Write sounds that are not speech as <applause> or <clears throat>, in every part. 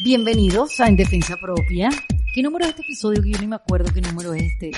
Bienvenidos a En Defensa Propia. ¿Qué número es este episodio? Que yo ni me acuerdo qué número es este.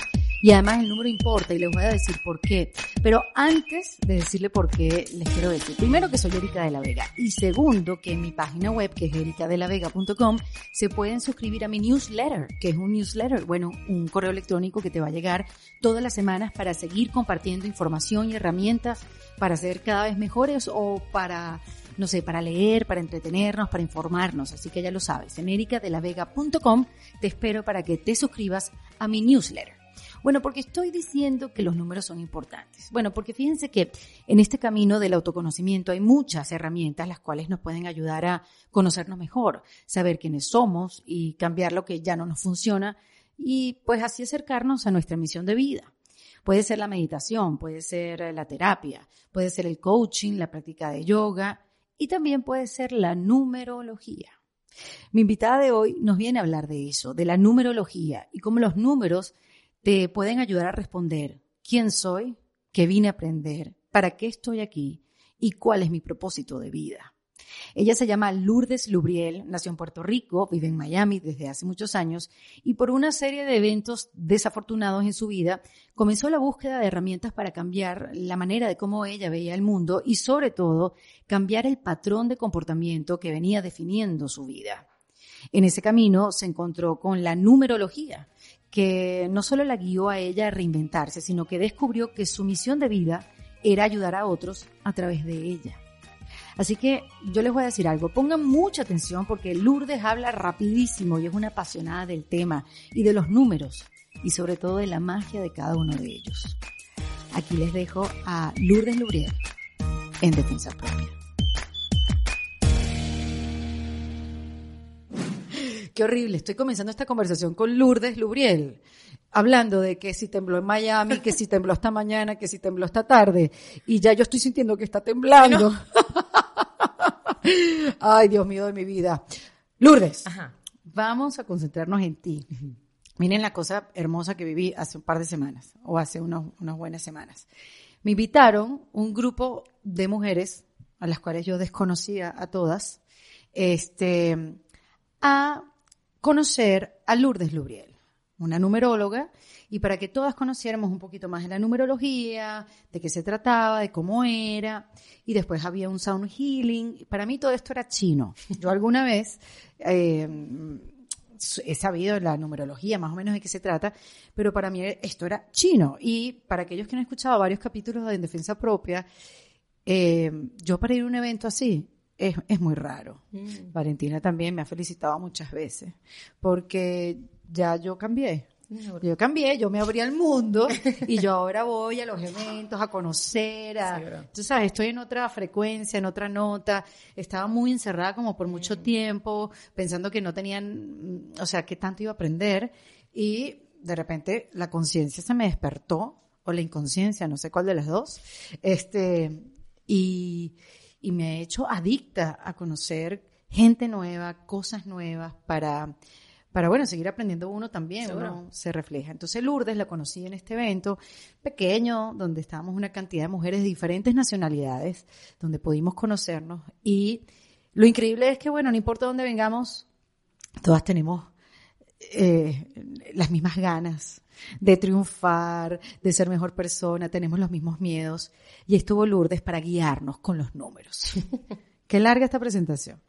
Y además el número importa y les voy a decir por qué. Pero antes de decirle por qué, les quiero decir, primero que soy Erika de la Vega y segundo que en mi página web, que es ericadelavega.com, se pueden suscribir a mi newsletter, que es un newsletter, bueno, un correo electrónico que te va a llegar todas las semanas para seguir compartiendo información y herramientas para ser cada vez mejores o para no sé, para leer, para entretenernos, para informarnos. Así que ya lo sabes, en ericadelavega.com te espero para que te suscribas a mi newsletter. Bueno, porque estoy diciendo que los números son importantes. Bueno, porque fíjense que en este camino del autoconocimiento hay muchas herramientas las cuales nos pueden ayudar a conocernos mejor, saber quiénes somos y cambiar lo que ya no nos funciona y pues así acercarnos a nuestra misión de vida. Puede ser la meditación, puede ser la terapia, puede ser el coaching, la práctica de yoga, y también puede ser la numerología. Mi invitada de hoy nos viene a hablar de eso, de la numerología y cómo los números te pueden ayudar a responder quién soy, qué vine a aprender, para qué estoy aquí y cuál es mi propósito de vida. Ella se llama Lourdes Lubriel, nació en Puerto Rico, vive en Miami desde hace muchos años y por una serie de eventos desafortunados en su vida comenzó la búsqueda de herramientas para cambiar la manera de cómo ella veía el mundo y sobre todo cambiar el patrón de comportamiento que venía definiendo su vida. En ese camino se encontró con la numerología, que no solo la guió a ella a reinventarse, sino que descubrió que su misión de vida era ayudar a otros a través de ella. Así que yo les voy a decir algo, pongan mucha atención porque Lourdes habla rapidísimo y es una apasionada del tema y de los números y sobre todo de la magia de cada uno de ellos. Aquí les dejo a Lourdes Lubriel en Defensa Propia. Qué horrible, estoy comenzando esta conversación con Lourdes Lubriel, hablando de que si tembló en Miami, que si tembló esta mañana, que si tembló esta tarde, y ya yo estoy sintiendo que está temblando. Ay, <laughs> Dios mío de mi vida. Lourdes, vamos a concentrarnos en ti. Miren la cosa hermosa que viví hace un par de semanas, o hace unos, unas buenas semanas. Me invitaron un grupo de mujeres, a las cuales yo desconocía a todas, este, a conocer a Lourdes Lubriel, una numeróloga y para que todas conociéramos un poquito más de la numerología, de qué se trataba, de cómo era, y después había un sound healing. Para mí todo esto era chino. Yo alguna vez eh, he sabido la numerología, más o menos de qué se trata, pero para mí esto era chino. Y para aquellos que han escuchado varios capítulos de En Defensa Propia, eh, yo para ir a un evento así, es, es, muy raro. Mm. Valentina también me ha felicitado muchas veces, porque ya yo cambié. Yo cambié, yo me abrí al mundo y yo ahora voy a los eventos a conocer, a, tú sabes, estoy en otra frecuencia, en otra nota. Estaba muy encerrada como por mucho tiempo, pensando que no tenían, o sea, que tanto iba a aprender y de repente la conciencia se me despertó o la inconsciencia, no sé cuál de las dos. Este, y, y me he hecho adicta a conocer gente nueva, cosas nuevas para para, bueno, seguir aprendiendo uno también, uno se refleja. Entonces Lourdes la conocí en este evento pequeño, donde estábamos una cantidad de mujeres de diferentes nacionalidades, donde pudimos conocernos. Y lo increíble es que, bueno, no importa dónde vengamos, todas tenemos eh, las mismas ganas de triunfar, de ser mejor persona, tenemos los mismos miedos. Y estuvo Lourdes para guiarnos con los números. <laughs> Qué larga esta presentación.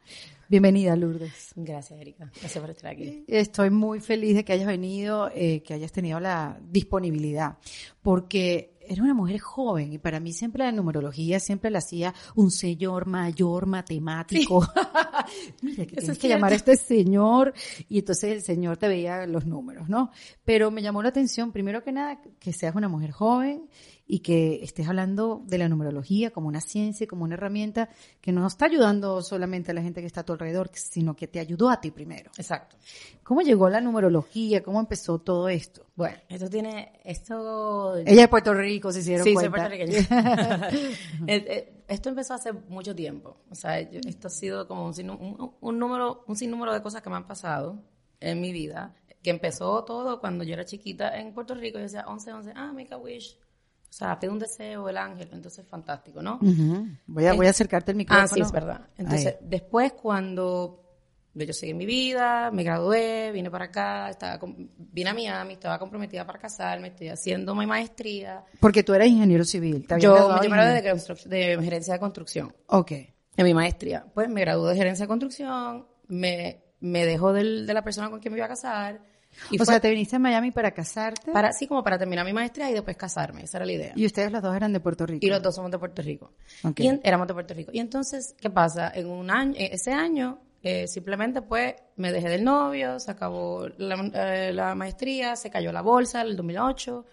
Bienvenida, Lourdes. Gracias, Erika. Gracias por estar aquí. Estoy muy feliz de que hayas venido, eh, que hayas tenido la disponibilidad, porque eres una mujer joven y para mí siempre la numerología siempre la hacía un señor mayor matemático. <laughs> Mira, que tienes que llamar a este señor y entonces el señor te veía los números, ¿no? Pero me llamó la atención, primero que nada, que seas una mujer joven y que estés hablando de la numerología como una ciencia, como una herramienta que no está ayudando solamente a la gente que está a tu alrededor, sino que te ayudó a ti primero. Exacto. ¿Cómo llegó la numerología? ¿Cómo empezó todo esto? Bueno, esto tiene, esto... Ella es Puerto Rico, se hicieron sí, cuenta. Sí, soy puertorriqueña. <laughs> <laughs> Eh, esto empezó hace mucho tiempo. O sea, esto ha sido como un, un, número, un sinnúmero de cosas que me han pasado en mi vida, que empezó todo cuando yo era chiquita en Puerto Rico. Yo decía 11, 11, ah, make a wish o sea, pide un deseo el ángel, entonces fantástico, ¿no? voy, a, voy a acercarte el micrófono. Ah, sí, es verdad. Entonces, después cuando yo seguí mi vida, me gradué, vine para acá, estaba vine a Miami, estaba comprometida para casarme, estoy haciendo mi maestría. Porque tú eres ingeniero civil. ¿te Yo me gradué de, de gerencia de construcción Ok. en mi maestría. Pues me gradué de gerencia de construcción, me, me dejó del- de la persona con quien me iba a casar. Y o fue sea, te viniste a Miami para casarte para, así como para terminar mi maestría y después casarme. Esa era la idea. y ustedes los dos eran de Puerto Rico. Y los dos somos de Puerto Rico. Ok. Y en- éramos de Puerto Rico. Y entonces, ¿qué pasa? En un año, eh, ese año, eh, simplemente pues me dejé del novio, se acabó la, eh, la maestría, se cayó la bolsa en el 2008.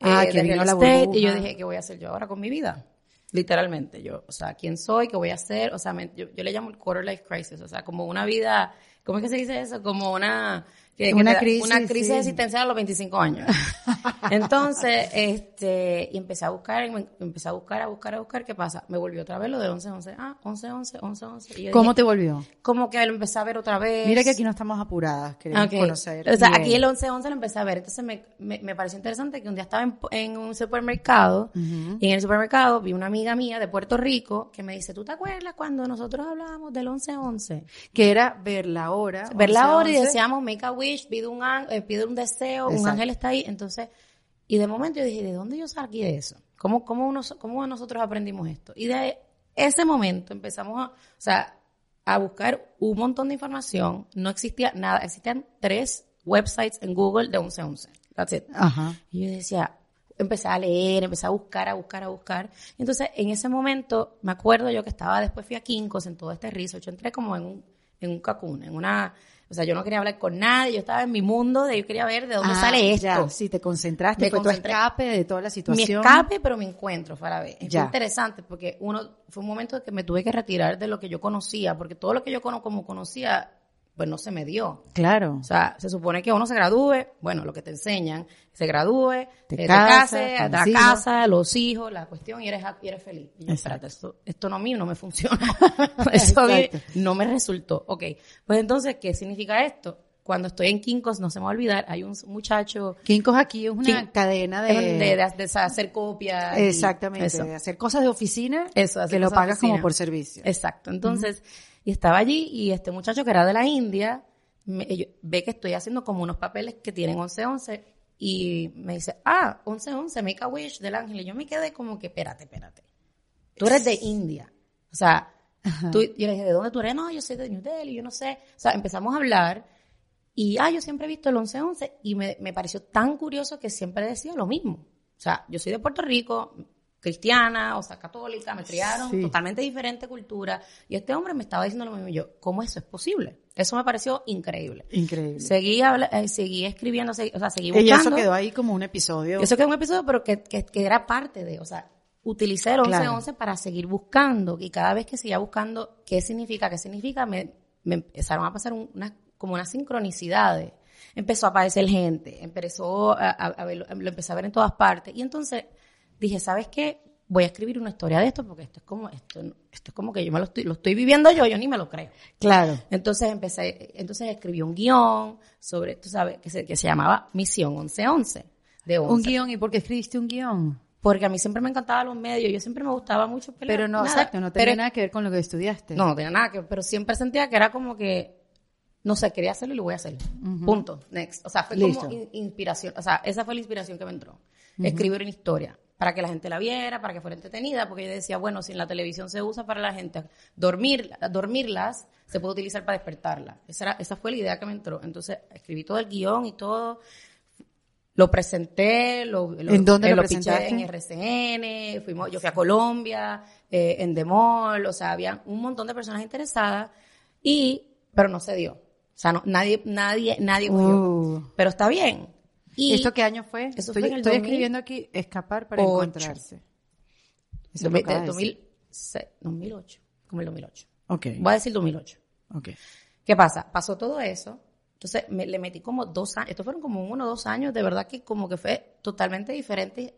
Ah, eh, que vino la burbuja. Y yo dije, ¿qué voy a hacer yo ahora con mi vida? Literalmente, yo, o sea, ¿quién soy? ¿Qué voy a hacer? O sea, me- yo, yo le llamo el quarter life crisis, o sea, como una vida, ¿cómo es que se dice eso? Como una, que- Una crisis, una crisis sí. existencial a los 25 años. <laughs> Entonces, este, y empecé a buscar, me- empecé a buscar, a buscar, a buscar, ¿qué pasa? Me volvió otra vez lo de 11, 11, ah, 11, 11, 11, 11. Y yo ¿Cómo dije, te volvió? Como que lo empecé a ver otra vez. Mira que aquí no estamos apuradas, queremos Ok. conocer. O sea, bien. aquí el 11-11 lo empecé a ver. Entonces me, me, me pareció interesante que un día estaba en, en un supermercado y en el supermercado vi una amiga mía de Puerto Rico que me dice, ¿tú te acuerdas cuando nosotros hablábamos del 11-11? Que era ver la hora. Ver la 11, hora y 11. decíamos, make a wish, pide un, eh, pide un deseo, un Exacto. ángel está ahí. Entonces, y de momento yo dije, ¿de dónde yo saqué de eso? ¿Cómo, cómo, uno, cómo nosotros aprendimos esto? Y de ese momento empezamos a, o sea, a buscar un montón de información. No existía nada, existían tres websites en Google de 1111. That's it. Ajá. Y yo decía, empecé a leer, empecé a buscar, a buscar, a buscar. Entonces, en ese momento, me acuerdo yo que estaba, después fui a Kinkos en todo este research, yo entré como en un, en un cocoon, en una, o sea, yo no quería hablar con nadie, yo estaba en mi mundo de yo quería ver de dónde Ah, sale esto. ya, sí, te concentraste, Me fue concentré. tu escape de toda la Mi situación. escape, pero mi encuentro, Farabé. Es Ya. interesante porque uno, fue un momento que me tuve que retirar de lo que yo conocía, porque todo lo que yo como conocía, pues no se me dio. Claro. O sea, se supone que uno se gradúe, bueno, lo que te enseñan, se gradúe, Te te, te con la los hijos. casa, los hijos, la cuestión, y eres, y eres feliz. Y yo, espérate, esto, esto no a mí no me funcionó. <laughs> <laughs> Eso mí no me resultó. Ok, pues entonces, ¿qué significa esto? Cuando estoy en Kinkos, no se me va a olvidar, hay un muchacho Kinkos aquí es una cadena de... de, de, hacer copias. exactamente, de hacer cosas de oficina Eso, hacer que lo pagas como por servicio. Exacto. Entonces, y estaba allí y este muchacho que era de la India me- ve que estoy haciendo como unos papeles que tienen 11-11 y me dice, ah, 11-11, make a wish del ángel. Y yo me quedé como que, espérate, espérate. Tú eres de India. O sea, tú, yo le dije, ¿de dónde tú eres? No, yo soy de New Delhi, yo no sé. O sea, empezamos a hablar y, ah, yo siempre he visto el 11-11 y me, me pareció tan curioso que siempre decía lo mismo. O sea, yo soy de Puerto Rico, cristiana, o sea, católica, me criaron, Sí. totalmente diferente cultura. Y este hombre me estaba diciendo lo mismo. Y yo, ¿cómo eso es posible? Eso me pareció increíble. Increíble. Seguí, habla- eh, seguí escribiendo, o sea, seguí y buscando. eso quedó ahí como un episodio. Eso quedó un episodio, pero que, que, que era parte de, o sea, utilicé el 11-11 Claro. para seguir buscando. Y cada vez que seguía buscando qué significa, qué significa, me, me empezaron a pasar un- unas, como unas sincronicidades. Empezó a aparecer gente, empezó a, a- a verlo, lo empecé a ver en todas partes. Y entonces dije, ¿sabes qué? Voy a escribir una historia de esto porque esto es como, esto, esto es como que yo me lo estoy, lo estoy viviendo yo, yo ni me lo creo. Claro. Entonces empecé, entonces escribí un guion sobre, tú sabes, que se, que se llamaba Misión 1111. De 11. Un guion, ¿y por qué escribiste un guion? Porque a mí siempre me encantaban los medios, yo siempre me gustaba mucho pelear. Pero no, nada, exacto, no tenía pero- nada que ver con lo que estudiaste. No, no tenía nada que ver, pero siempre sentía que era como que, no sé, quería hacerlo y lo voy a hacer. Punto. Next. O sea, fue Listo. como in- inspiración, o sea, esa fue la inspiración que me entró. Escribir una historia para que la gente la viera, para que fuera entretenida, porque yo decía, bueno, si en la televisión se usa para la gente dormir, dormirlas, se puede utilizar para despertarlas. Esa, era- esa fue la idea que me entró. Entonces, escribí todo el guion y todo. Lo presenté, lo, lo- ¿En dónde eh, lo presentaste? En RCN, fuimos, yo fui a Colombia, eh, en Demol, o sea, había un montón de personas interesadas y, pero no se dio. O sea, no, nadie, nadie, nadie cogió. Uh. Pero está bien. Y ¿Esto qué año fue? Eso estoy fue en el estoy 2000. escribiendo aquí escapar para encontrarse. Eso de, lo acabas de de decir. 2006, 2008, como el 2008. Ok, Voy a decir 2008. ok. ¿Qué pasa? Pasó todo eso. Entonces me, le metí como dos años. Estos fueron como uno o dos años. De verdad que como que fue totalmente diferente.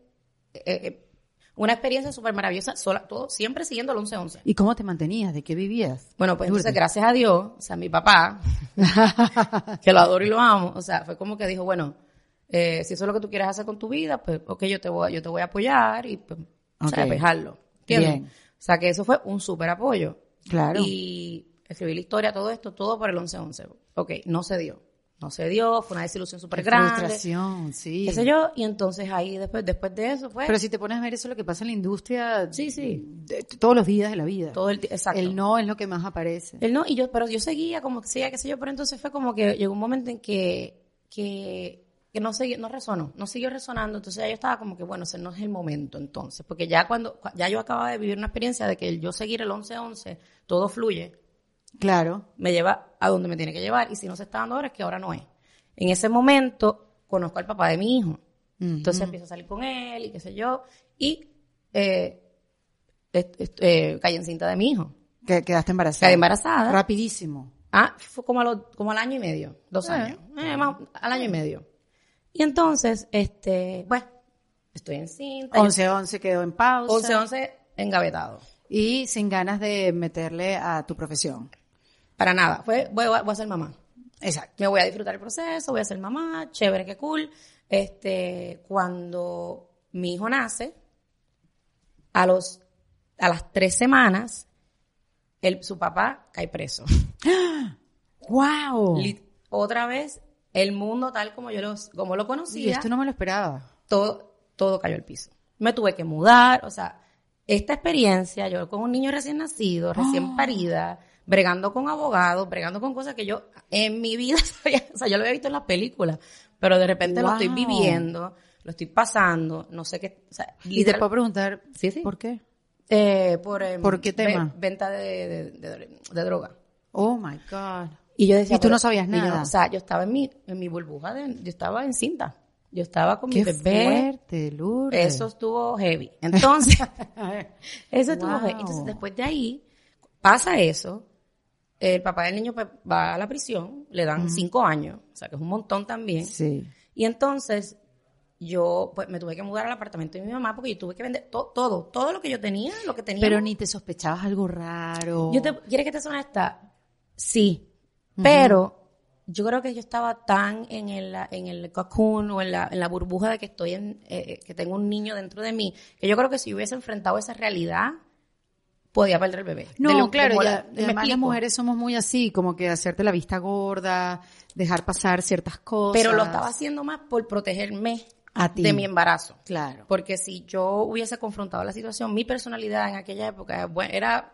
Eh, eh, una experiencia súper maravillosa. Sola, todo, siempre siguiendo el 11-11. ¿Y cómo te mantenías? ¿De qué vivías? Bueno, pues entonces, gracias a Dios, o sea, mi papá, <laughs> que lo adoro y lo amo, o sea, fue como que dijo, bueno, eh, si eso es lo que tú quieres hacer con tu vida, pues, ok, yo te voy, yo te voy a apoyar y, pues, o sea, Ok. dejarlo. ¿Entiendes? Bien. O sea, que eso fue un súper apoyo. Claro. Y escribí la historia, todo esto, todo por el 11-11. Ok, no se dio. No se dio, fue una desilusión súper grande. Frustración, sí. Qué sé yo, y entonces ahí después, después de eso, pues... Pero si te pones a ver eso es lo que pasa en la industria Sí, sí. de- todos los días de la vida. todo el exacto. El no es lo que más aparece. Él no, y yo, pero yo seguía como que seguía, qué sé yo, pero entonces fue como que llegó un momento en que, que, que no seguía, no resonó, no siguió resonando, entonces ya yo estaba como que, bueno, ese no es el momento entonces, porque ya cuando, ya yo acababa de vivir una experiencia de que el yo seguir el 11-11, todo fluye, Claro. me lleva a donde me tiene que llevar, y si no se está dando ahora es que ahora no es. En ese momento conozco al papá de mi hijo, entonces empiezo a salir con él y qué sé yo, y eh, eh, caí en cinta de mi hijo. Que quedaste embarazada. Quedé embarazada. Rapidísimo. Ah, fue como, a lo- como al año y medio, dos Ah. años, Eh, más- al año y medio. Y entonces, este, bueno, estoy en cinta. 11-11 quedó en pausa. 11-11 engavetado. Y sin ganas de meterle a tu profesión. Para nada, fue, voy, voy a ser mamá. Exacto. Me voy a disfrutar el proceso, voy a ser mamá, chévere, qué cool. Este, cuando mi hijo nace, a los, a las tres semanas, el, su papá cae preso. <gasps> ¡Wow! Otra vez, el mundo tal como yo los, como lo Y conocía. esto no me lo esperaba. todo, todo cayó al piso. Me tuve que mudar, o sea, esta experiencia, yo con un niño recién nacido, <gasps> recién parida, bregando con abogados, bregando con cosas que yo en mi vida <laughs> sabía, o sea, yo lo había visto en las películas, pero de repente lo estoy viviendo, lo estoy pasando, no sé qué, o sea, Y te puedo preguntar, Sí, sí. ¿por qué? eh, por, em, ¿Por qué tema? ve- venta de, de- de- de droga. Oh my God. Y yo decía, Y tú no sabías yo nada. o sea, yo estaba en mi, en mi burbuja, de, yo estaba en cinta. Yo estaba con mi bebé. fuerte, Lourdes. Eso estuvo heavy. Entonces, <laughs> <laughs> eso estuvo Wow. heavy. Entonces, después de ahí, pasa eso. El papá del niño pues, va a la prisión, le dan cinco años, o sea que es un montón también. Sí. Y entonces, yo pues me tuve que mudar al apartamento de mi mamá porque yo tuve que vender to- todo, todo lo que yo tenía, lo que tenía. Pero ni te sospechabas algo raro. Yo te, ¿Quieres que te suene esta? Sí. Pero yo creo que yo estaba tan en el, en el cocoon o en la, en la burbuja de que estoy en, eh, que tengo un niño dentro de mí, que yo creo que si hubiese enfrentado esa realidad, podía perder el bebé. No, lo- claro, ya, ¿me además las mujeres somos muy así, como que hacerte la vista gorda, dejar pasar ciertas cosas. Pero lo estaba haciendo más por protegerme A ti. de mi embarazo. Claro. Porque si yo hubiese confrontado la situación, mi personalidad en aquella época bueno, era,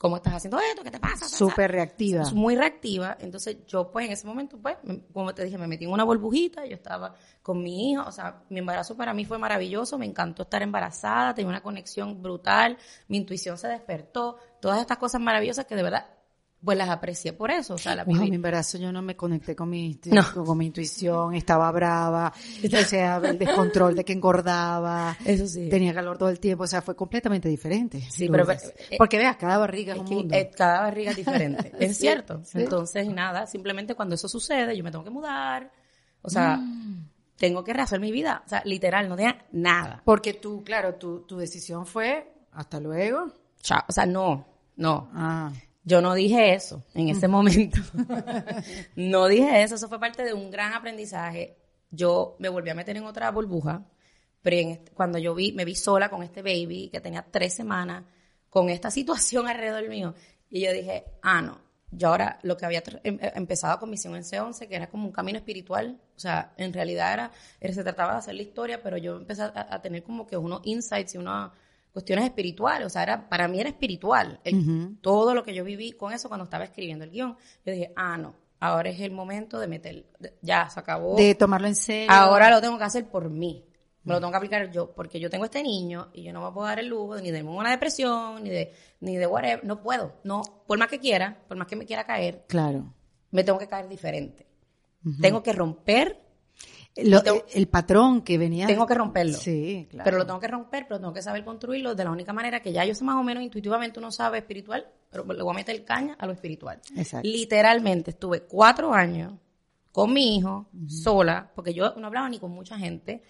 ¿cómo estás haciendo esto? ¿Qué te pasa? Súper reactiva. Es muy reactiva. Entonces yo pues en ese momento pues, como te dije, me metí en una burbujita, yo estaba con mi hijo, o sea, mi embarazo para mí fue maravilloso, me encantó estar embarazada, tenía una conexión brutal, mi intuición se despertó, todas estas cosas maravillosas que de verdad pues las aprecié por eso, o sea, la viví. mi embarazo yo no me conecté con mi, No. con mi intuición, estaba brava, <laughs> o sea, el descontrol de que engordaba, Eso sí. tenía calor todo el tiempo, o sea, fue completamente diferente. Sí, pero- eh, Porque veas, cada barriga es, Es un mundo. eh, cada barriga es diferente. <laughs> Es Sí, cierto. sí. Entonces, nada, simplemente cuando eso sucede, yo me tengo que mudar. O sea, Mm. tengo que rehacer mi vida. O sea, literal, no tenía nada. Porque tú, claro, tu, tu decisión fue, hasta luego. Chao. O sea, no, no. Ah, Yo no dije eso en ese momento. <laughs> no dije eso. Eso fue parte de un gran aprendizaje. Yo me volví a meter en otra burbuja. Pero en este- cuando yo vi, me vi sola con este baby que tenía tres semanas, con esta situación <laughs> alrededor mío, y yo dije, ah, no. Yo ahora lo que había em- em- empezado con Misión en C11, que era como un camino espiritual, o sea, en realidad era, era- se trataba de hacer la historia, pero yo empecé a, a tener como que unos insights y unas cuestiones espirituales, o sea, era, para mí era espiritual. El- Todo lo que yo viví con eso cuando estaba escribiendo el guion, yo dije, ah, no, ahora es el momento de meter, de- ya se acabó. de tomarlo en serio. Ahora lo tengo que hacer por mí. Me lo tengo que aplicar yo, porque yo tengo este niño y yo no me puedo dar el lujo de- ni de una depresión, ni de, ni de whatever. No puedo. No, por más que quiera, por más que me quiera caer, Claro. me tengo que caer diferente. Tengo que romper, Lo- tengo- el patrón que venía. tengo que romperlo. Sí, claro. Pero lo tengo que romper, pero tengo que saber construirlo de la única manera que ya yo sé más o menos intuitivamente uno sabe espiritual, pero le voy a meter caña a lo espiritual. Exacto. Literalmente estuve cuatro años con mi hijo, sola, porque yo no hablaba ni con mucha gente.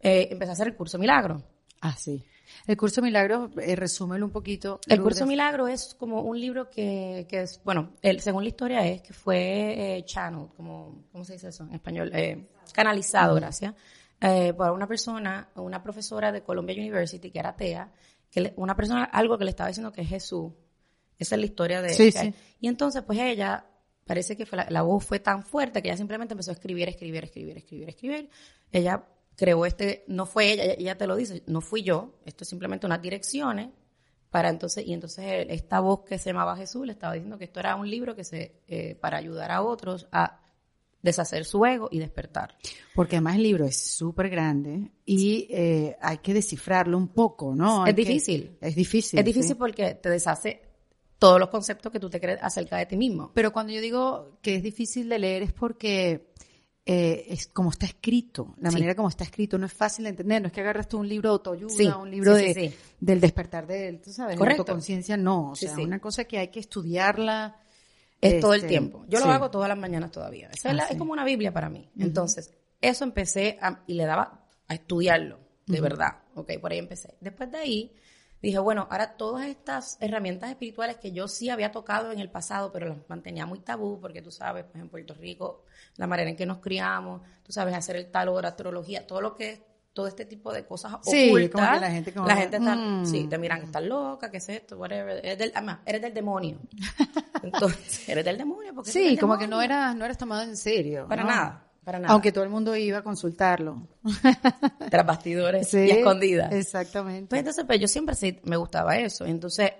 Eh, empecé a hacer el curso Milagro. Ah, sí. El curso Milagros, eh, resúmelo un poquito. El curso Milagro es como un libro que, que es, bueno, el, según la historia es que fue eh, channel, como, ¿cómo se dice eso en español? Eh, canalizado, gracias, eh, por una persona, una profesora de Columbia University que era atea, que le- una persona, algo que le estaba diciendo que es Jesús, Esa es la historia de... Sí, sí. Y entonces, pues ella, parece que fue la, la voz fue tan fuerte que ella simplemente empezó a escribir, escribir, escribir, escribir, escribir. Ella creó este, no fue ella, ella, te lo dice, no fui yo, esto es simplemente unas direcciones para entonces, y entonces esta voz que se llamaba Jesús le estaba diciendo que esto era un libro que se, eh, para ayudar a otros a deshacer su ego y despertar. Porque además el libro es súper grande y eh, hay que descifrarlo un poco, ¿no? Es que- difícil. es difícil. es difícil sí. porque te deshace todos los conceptos que tú te crees acerca de ti mismo. Pero cuando yo digo que es difícil de leer es porque eh, es como está escrito, la Sí. manera como está escrito no es fácil de entender, no es que agarras tú un libro de autoayuda, Sí, un libro sí, de, del despertar de, tú sabes, de Correcto. autoconciencia, no, o sea, sí. una cosa que hay que estudiarla. Es todo el este, tiempo. Yo lo hago todas las mañanas todavía. Esa Ah, es, la- es como una Biblia para mí. Entonces, eso empecé a- y le daba a estudiarlo, de verdad. Ok, por ahí empecé. Después de ahí, dije, bueno, ahora todas estas herramientas espirituales que yo sí había tocado en el pasado, pero las mantenía muy tabú, porque tú sabes, pues en Puerto Rico, la manera en que nos criamos, tú sabes, hacer el tarot, astrología, todo lo que es, todo este tipo de cosas Sí, ocultas. como que la gente como- la gente está, mm. sí, te miran estás loca, que es esto, whatever. Eres del, además, eres del demonio. <laughs> Entonces, eres del demonio. Porque Sí, como que no eras, no eras tomado en serio. Para ¿no? nada, para nada. Aunque todo el mundo iba a consultarlo. <laughs> Tras bastidores Sí, y escondidas. Exactamente. Pues entonces, pues yo siempre sí me gustaba eso. Entonces,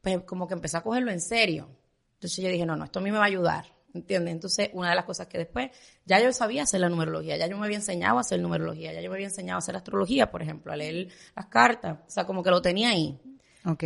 pues como que empecé a cogerlo en serio. Entonces yo dije, no, no, esto a mí me va a ayudar. ¿Entiendes? Entonces, una de las cosas que después, ya yo sabía hacer la numerología, ya yo me había enseñado a hacer numerología, ya yo me había enseñado a hacer astrología, por ejemplo, a leer las cartas. O sea, como que lo tenía ahí. Ok.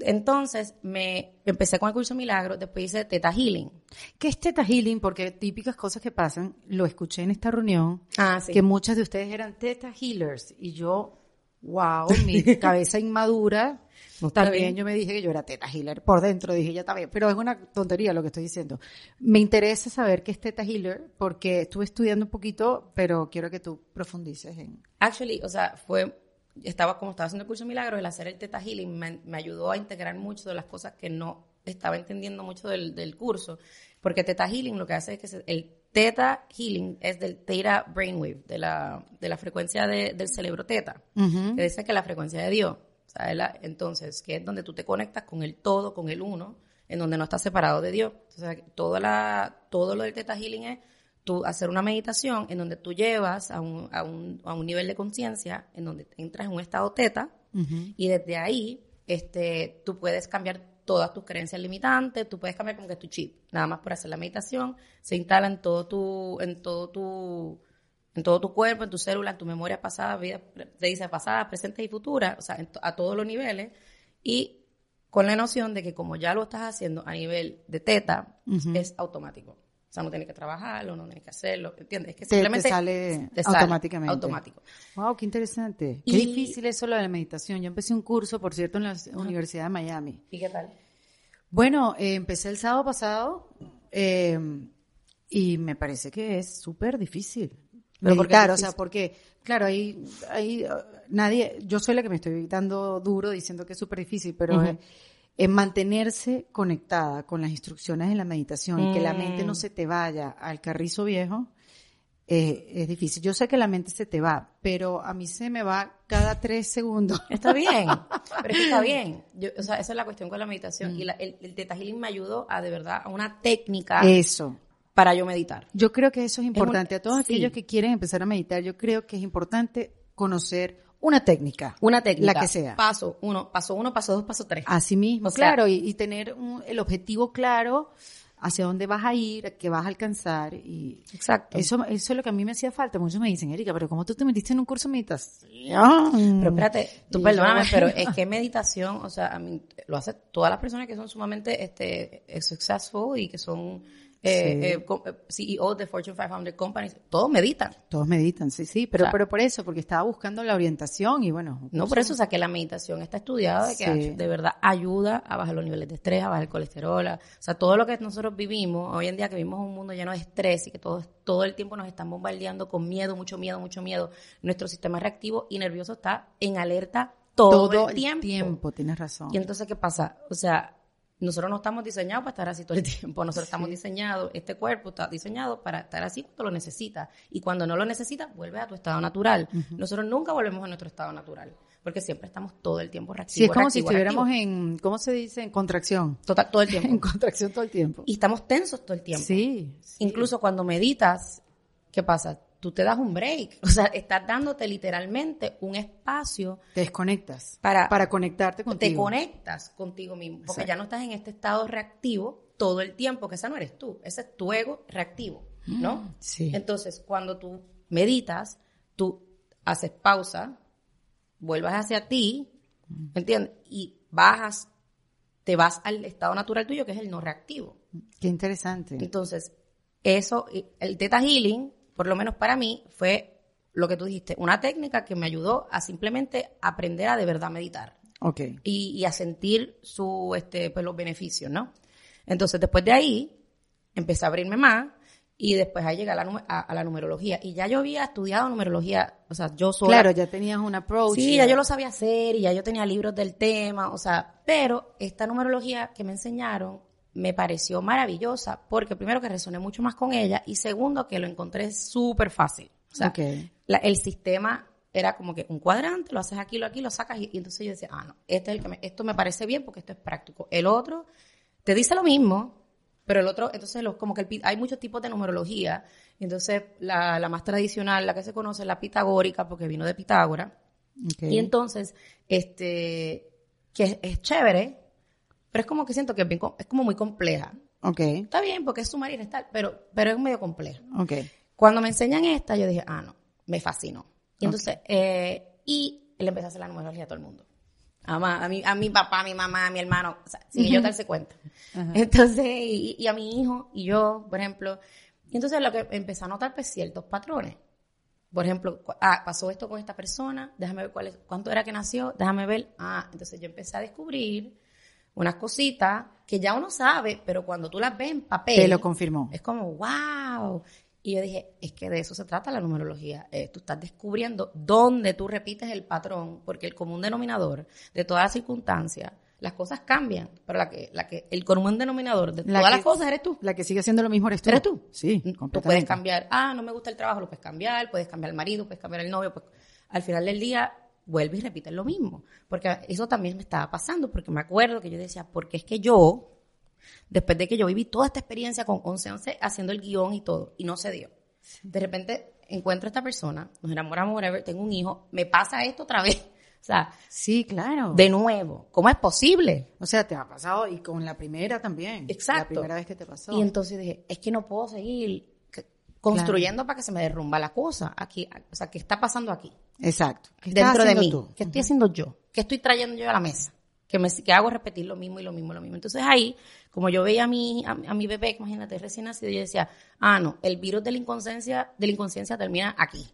Entonces, me empecé con el curso Milagro, después hice Teta Healing. ¿Qué es Teta Healing? Porque típicas cosas que pasan, lo escuché en esta reunión, Ah, sí. que muchas de ustedes eran Teta Healers y yo, wow, mi <laughs> cabeza inmadura, No también bien. yo me dije que yo era Teta Healer, por dentro dije ya está bien, pero es una tontería lo que estoy diciendo. Me interesa saber qué es Teta Healer porque estuve estudiando un poquito, pero quiero que tú profundices en... Actually, o sea, fue, estaba como estaba haciendo el curso de milagros, el hacer el Teta Healing me, me ayudó a integrar mucho de las cosas que no estaba entendiendo mucho del, del curso. Porque Teta Healing lo que hace es que se- el Teta Healing es del Theta Brainwave, de la, de la frecuencia de- del cerebro Teta, que dice que es la frecuencia de Dios. La- entonces, que es donde tú te conectas con el todo, con el uno, en donde no estás separado de Dios. Sea, toda la, todo lo del Teta Healing es tú hacer una meditación en donde tú llevas a un, a un, a un nivel de conciencia en donde entras en un estado teta y desde ahí este, tú puedes cambiar todas tus creencias limitantes, tú puedes cambiar como que tu chip, nada más por hacer la meditación, se instala en todo tu, en todo tu, en todo tu cuerpo, en tu célula, en tu memoria pasada, vida, te dice pasada, presente y futura, o sea, to- a todos los niveles, y con la noción de que como ya lo estás haciendo a nivel de teta, es automático. O sea, no tienes que trabajarlo, no tienes que hacerlo, ¿entiendes? Es que Te- te simplemente sale te sale automáticamente. automático. Wow, qué interesante. Y- Qué difícil eso lo de la meditación. Yo empecé un curso, por cierto, en la Universidad de Miami. ¿Y qué tal? Bueno, eh, empecé el sábado pasado eh, y me parece que es súper difícil. ¿Pero por qué Meditar, o sea, porque, claro, ahí, ahí uh, nadie, yo soy la que me estoy dando duro diciendo que es súper difícil, pero eh, en mantenerse conectada con las instrucciones de la meditación y que la mente Mm. no se te vaya al carrizo viejo, eh, es difícil. Yo sé que la mente se te va, pero a mí se me va cada tres segundos. <laughs> Está bien, pero es que está bien. <laughs> Yo, o sea, esa es la cuestión con la meditación. Mm. Y la- el, el Theta Healing me ayudó a, de verdad, a una técnica Eso. para yo meditar. Yo creo que eso es importante. un- a todos sí. aquellos que quieren empezar a meditar, yo creo que es importante conocer una técnica. Una técnica. La que sea. Paso uno, paso uno, paso dos, paso tres. Así mismo, O sea- claro, y, y tener un- el objetivo claro hacia dónde vas a ir, qué vas a alcanzar y Exacto. eso, eso es lo que a mí me hacía falta. Muchos me dicen, Erika, pero ¿cómo tú te metiste en un curso de meditación? Pero espérate, tú yo, perdóname, bueno. <laughs> pero es que meditación, o sea, a mí, lo hacen todas las personas que son sumamente este, successful y que son eh, Sí. eh, co- eh, CEOs de Fortune 500 companies, todos meditan. Todos meditan, sí, sí, pero, O sea- pero por eso, porque estaba buscando la orientación y bueno. No por eso, o sea, que la meditación está estudiada de que Sí. de verdad ayuda a bajar los niveles de estrés, a bajar el colesterol, a- o sea, todo lo que nosotros vivimos, hoy en día que vivimos un mundo lleno de estrés y que todo, todo el tiempo nos están bombardeando con miedo, mucho miedo, mucho miedo, nuestro sistema reactivo y nervioso está en alerta todo, todo el tiempo. tienes razón. Y entonces, ¿qué pasa? O sea, nosotros no estamos diseñados para estar así todo el <laughs> tiempo. Nosotros estamos diseñados, este cuerpo está diseñado para estar así cuando lo necesita. Y cuando no lo necesita, vuelve a tu estado natural. Nosotros nunca volvemos a nuestro estado natural. porque siempre estamos todo el tiempo reactivos. Sí, es como reactivo, si estuviéramos reactivo. en, ¿cómo se dice? En contracción. Total, todo el <laughs> tiempo. En contracción todo el tiempo. y estamos tensos todo el tiempo. Sí. sí. Incluso cuando meditas, ¿qué pasa? Tú te das un break. <laughs> O sea, estás dándote literalmente un espacio Te desconectas. Para- para conectarte te contigo. conectas contigo mismo, porque Exacto. ya no estás en este estado reactivo todo el tiempo, que esa no eres tú, ese es tu ego reactivo, ¿no? Sí. Entonces, cuando tú meditas, tú haces pausa, vuelvas hacia ti, ¿me entiendes? Y bajas, te vas al estado natural tuyo, que es el no reactivo. Qué interesante. Entonces, eso, el Theta Healing, por lo menos para mí, fue lo que tú dijiste, una técnica que me ayudó a simplemente aprender a de verdad meditar Ok. y, y a sentir su, este, pues, los beneficios, ¿no? Entonces, después de ahí, empecé a abrirme más y después ahí llegué a la, a la numerología. Y ya yo había estudiado numerología, o sea, yo sola. Claro, ya tenías un approach. Sí, ya yo lo sabía hacer y ya yo tenía libros del tema, o sea, pero esta numerología que me enseñaron me pareció maravillosa porque primero que resoné mucho más con ella y segundo que lo encontré súper fácil. O sea, la- el sistema era como que un cuadrante, lo haces aquí, lo aquí, lo sacas y, y entonces yo decía, ah, no, este es el que me- esto me parece bien porque esto es práctico. El otro te dice lo mismo, pero el otro, entonces los, como que el hay muchos tipos de numerología, y entonces la, la más tradicional, la que se conoce es la pitagórica porque vino de Pitágora, y entonces, este, que es, es chévere, pero es como que siento que es, bien es como muy compleja. Ok. Está bien porque es sumar y restar, pero, pero es medio compleja. Ok. Cuando me enseñan esta, yo dije, ah, no, me fascinó. Y entonces, eh, y le empecé a hacer la numerología a todo el mundo. A, ma- a, mi, a mi papá, a mi mamá, a mi hermano, o sea, sin ellos darse cuenta. Entonces, y, y a mi hijo, y yo, por ejemplo. Y entonces lo que empecé a notar, pues, ciertos patrones. Por ejemplo, ah, pasó esto con esta persona, déjame ver cuál es, cuánto era que nació, déjame ver. Ah, entonces yo empecé a descubrir unas cositas que ya uno sabe, pero cuando tú las ves en papel. Te lo confirmó. Es como, wow. Y yo dije, es que de eso se trata la numerología. Eh, tú estás descubriendo dónde tú repites el patrón, porque el común denominador de todas las circunstancias, las cosas cambian, pero la que, la que, el común denominador de La todas que- las cosas eres tú. La que sigue haciendo lo mismo eres tú. ¿Eres tú? Sí, Tú puedes completamente. cambiar, ah, no me gusta el trabajo, lo puedes cambiar, puedes cambiar el marido, puedes cambiar el novio, pues al final del día vuelve y repite lo mismo. Porque eso también me estaba pasando, porque me acuerdo que yo decía, porque es que yo, después de que yo viví toda esta experiencia con 11, 11, haciendo el guion y todo, y no se dio. De repente encuentro a esta persona, nos enamoramos, whatever, tengo un hijo, me pasa esto otra vez. <laughs> O sea, Sí, claro. de nuevo, ¿cómo es posible? O sea, te ha pasado y con la primera también. Exacto. La primera vez que te pasó. Y entonces dije, es que no puedo seguir construyendo para que se me derrumba la cosa. Aquí, o sea, ¿qué está pasando aquí? Exacto. ¿Qué estás Dentro de mí. tú? ¿Qué estoy haciendo yo? ¿Qué estoy trayendo yo a la mesa? Que, me, que hago repetir lo mismo y lo mismo y lo mismo. Entonces ahí, como yo veía a mi, a, a mi bebé, imagínate, recién nacido, yo decía, ah, no, el virus de la inconsciencia, de la inconsciencia termina aquí.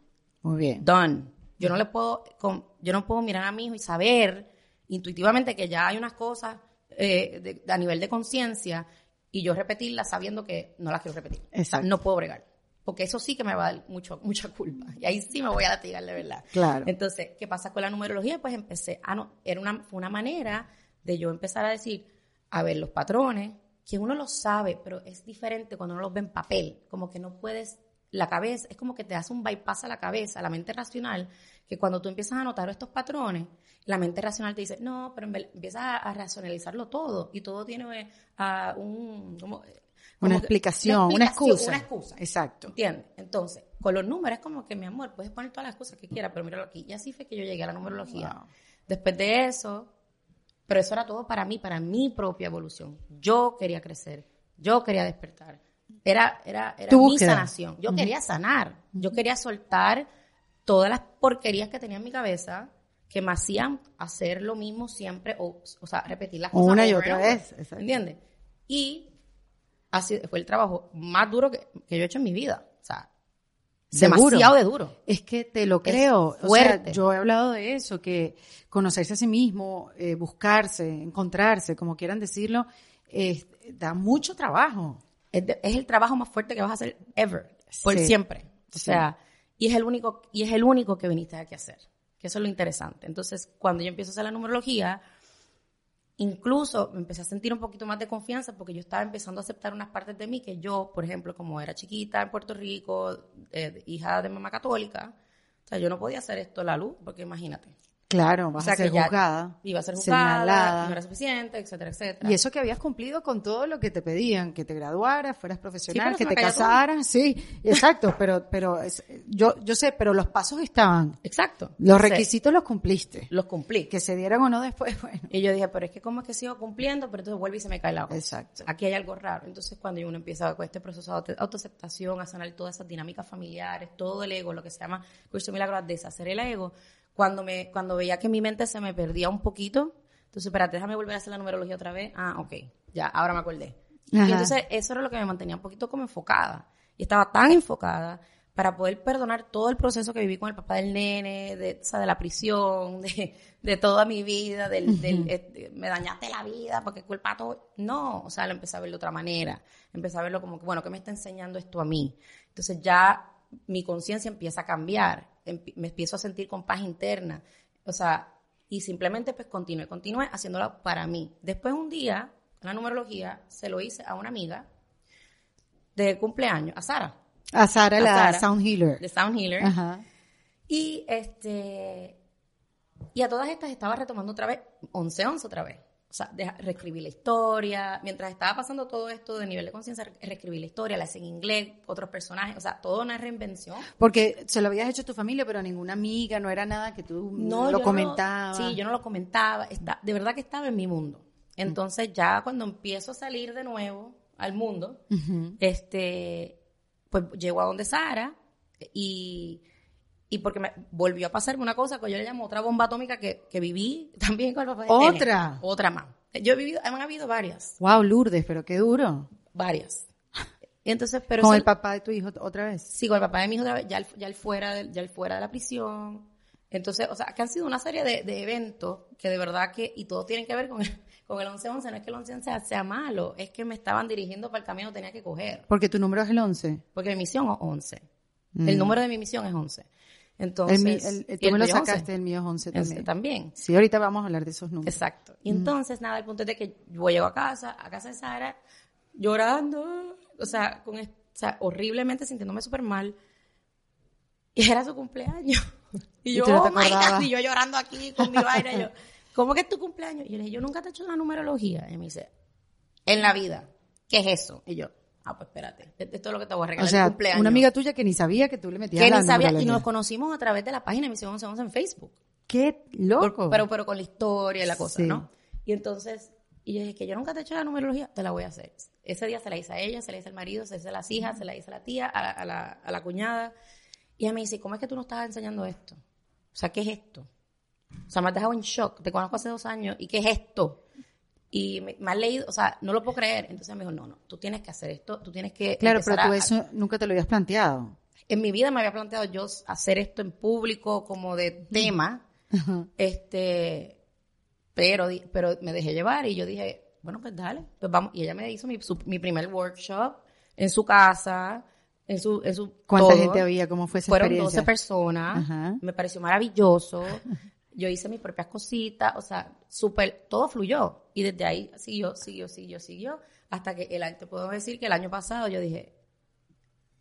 Muy bien. Done. Yo no le puedo, con- yo no puedo mirar a mi hijo y saber intuitivamente que ya hay unas cosas eh, de- a nivel de conciencia y yo repetirlas sabiendo que no las quiero repetir. Exacto. No puedo bregar. Porque eso sí que me va a dar mucho, <laughs> mucha culpa. Y ahí sí me voy a latigar de verdad. Claro. Entonces, ¿qué pasa con la numerología? Pues empecé, a no, era una, fue una manera de yo empezar a decir, a ver, los patrones, que uno los sabe, pero es diferente cuando uno los ve en papel. Como que no puedes, la cabeza, es como que te hace un bypass a la cabeza, a la mente racional, que cuando tú empiezas a notar estos patrones, la mente racional te dice, no, pero empiezas a, a racionalizarlo todo, y todo tiene eh, ah, un... como- Una explicación, una excusa. Una excusa. Exacto. ¿Entiendes? Entonces, con los números es como que, mi amor, puedes poner todas las cosas que quieras, pero míralo aquí. Y así fue que yo llegué a la numerología. Wow. Después de eso, pero eso era todo para mí, para mi propia evolución. Yo quería crecer, yo quería despertar. Era, era, era mi búsqueda. sanación. Yo quería sanar. Yo quería soltar todas las porquerías que tenía en mi cabeza que me hacían hacer lo mismo siempre, o, o sea, repetir las cosas. Una y otra vez. ¿Entiendes? Y fue el trabajo más duro que, que yo he hecho en mi vida. O sea, Seguro. demasiado de duro. Es que te lo creo. O sea, fuerte. yo he hablado de eso, que conocerse a sí mismo, eh, buscarse, encontrarse, como quieran decirlo, eh, da mucho trabajo. Es, de- es el trabajo más fuerte que vas a hacer ever, por Sí. siempre. O Sí. sea, y es el único, y es el único que viniste aquí a hacer. Que eso es lo interesante. Entonces, cuando yo empiezo a hacer la numerología, incluso me empecé a sentir un poquito más de confianza porque yo estaba empezando a aceptar unas partes de mí que yo, por ejemplo, como era chiquita en Puerto Rico, eh, hija de mamá católica, o sea, yo no podía hacer esto a la luz, porque imagínate. Claro, vas O sea, a ser juzgada. Iba a ser juzgada, señalada. no era suficiente, etcétera, etcétera. Y eso que habías cumplido con todo lo que te pedían, que te graduaras, fueras profesional, que te todo. casaras, sí, exacto, <laughs> pero, pero es- yo, yo sé, pero los pasos estaban, Exacto. los requisitos los cumpliste, Los cumplí. que se dieran o no después, <laughs> bueno, Y yo dije, pero es que cómo es que sigo cumpliendo, pero entonces vuelve y se me cae la voz. Exacto. Aquí hay algo raro. Entonces cuando uno empieza con este proceso de auto- autoaceptación, a sanar todas esas dinámicas familiares, todo el ego, lo que se llama curso milagro, a deshacer el ego, cuando me, cuando veía que mi mente se me perdía un poquito, entonces espérate, déjame volver a hacer la numerología otra vez. Ah, ok, ya, ahora me acordé. Ajá. Y entonces eso era lo que me mantenía un poquito como enfocada. Y estaba tan enfocada para poder perdonar todo el proceso que viví con el papá del nene, de, o sea, de la prisión, <laughs> de, de toda mi vida, del, del, eh, me dañaste la vida porque culpa todo. No, o sea, lo empecé a ver de otra manera. Empecé a verlo como que, bueno, ¿qué me está enseñando esto a mí? Entonces ya mi conciencia empieza a cambiar, me empiezo a sentir con paz interna. O sea, y simplemente pues continué, continué haciéndolo para mí. Después un día, la numerología, se lo hice a una amiga de cumpleaños, a Sara, a Sara, A la Sara. Sound Healer. de Sound Healer. Ajá. Y este y a todas estas estaba retomando otra vez 11 11 otra vez. O sea, deja- reescribí la historia. Mientras estaba pasando todo esto de nivel de conciencia, re- reescribí la historia, la hice en inglés, otros personajes, o sea, toda una reinvención. Porque se lo habías hecho a tu familia, pero a ninguna amiga, no era nada que tú No, lo comentabas. sí, yo no lo comentaba. Está, de verdad que estaba en mi mundo. Entonces, ya cuando empiezo a salir de nuevo al mundo, este, pues llego a donde Sara y, y porque me volvió a pasarme una cosa que yo le llamo otra bomba atómica que, que viví <laughs> también con el papá de nene. ¿Otra? Otra más. Yo he vivido, han habido varias, Wow, Lourdes, pero qué duro. varias. Y entonces, pero Con eso- el papá de tu hijo otra vez. Sí, con el papá de mi hijo otra vez, ya él, ya él fuera, de, ya él fuera de la prisión. Entonces, o sea, que han sido una serie de, de eventos que de verdad que, y todo tienen que ver con el, con el 11-11, no es que el 11-11 sea, sea malo, es que me estaban dirigiendo para el camino que tenía que coger. Porque tu número es el 11. Porque mi misión es 11. Mm. El número de mi misión es 11. Entonces, El mi- el- el- y tú me lo es 11. sacaste, el mío es 11 Ese también. también. Sí, ahorita vamos a hablar de esos números. Exacto. Y entonces, nada, el punto es de que yo llego a casa, a casa de Sara, llorando, o sea, con, es- o sea horriblemente sintiéndome súper mal. Y era su cumpleaños. <laughs> Y yo, no oh my God, acordabas. y yo llorando aquí con mi vaina. y yo, ¿cómo que es tu cumpleaños? Y yo le dije, yo nunca te he hecho una numerología. Y me dice, en la vida, ¿qué es eso? Y yo, ah, pues espérate, esto es lo que te voy a O regalar el sea, cumpleaños. una amiga tuya que ni sabía que tú le metías que la ni sabía, y nos conocimos a través de la página de Misión 1111 en Facebook. Qué Por- loco. pero, pero con la historia y la cosa, Sí. ¿no? Y entonces, y yo dije que yo nunca te he hecho la numerología, te la voy a hacer. Ese día se la hice a ella, se la hice al marido, se la hice a las hijas, se la hice a la tía, a la, a la, a la cuñada. Y ella me dice, ¿cómo es que tú no estabas enseñando esto? O sea, ¿qué es esto? O sea, me has dejado en shock. Te conozco hace dos años. ¿Y qué es esto? Y me, me leído, o sea, no lo puedo creer. Entonces me dijo, no, no, tú tienes que hacer esto, tú tienes que. claro, pero tú a- eso nunca te lo habías planteado. En mi vida me había planteado yo hacer esto en público como de tema. <laughs> Este, pero, pero me dejé llevar y yo dije, bueno, pues dale, pues vamos. Y ella me hizo mi, su- mi primer workshop en su casa, en su, en su ¿Cuánta todo. gente había? ¿Cómo fue esa Fueron experiencia? 12 personas. Ajá. Me pareció maravilloso. <laughs> Yo hice mis propias cositas, o sea, súper, todo fluyó. Y desde ahí siguió, siguió, siguió, siguió. Hasta que el año, te puedo decir que el año pasado yo dije,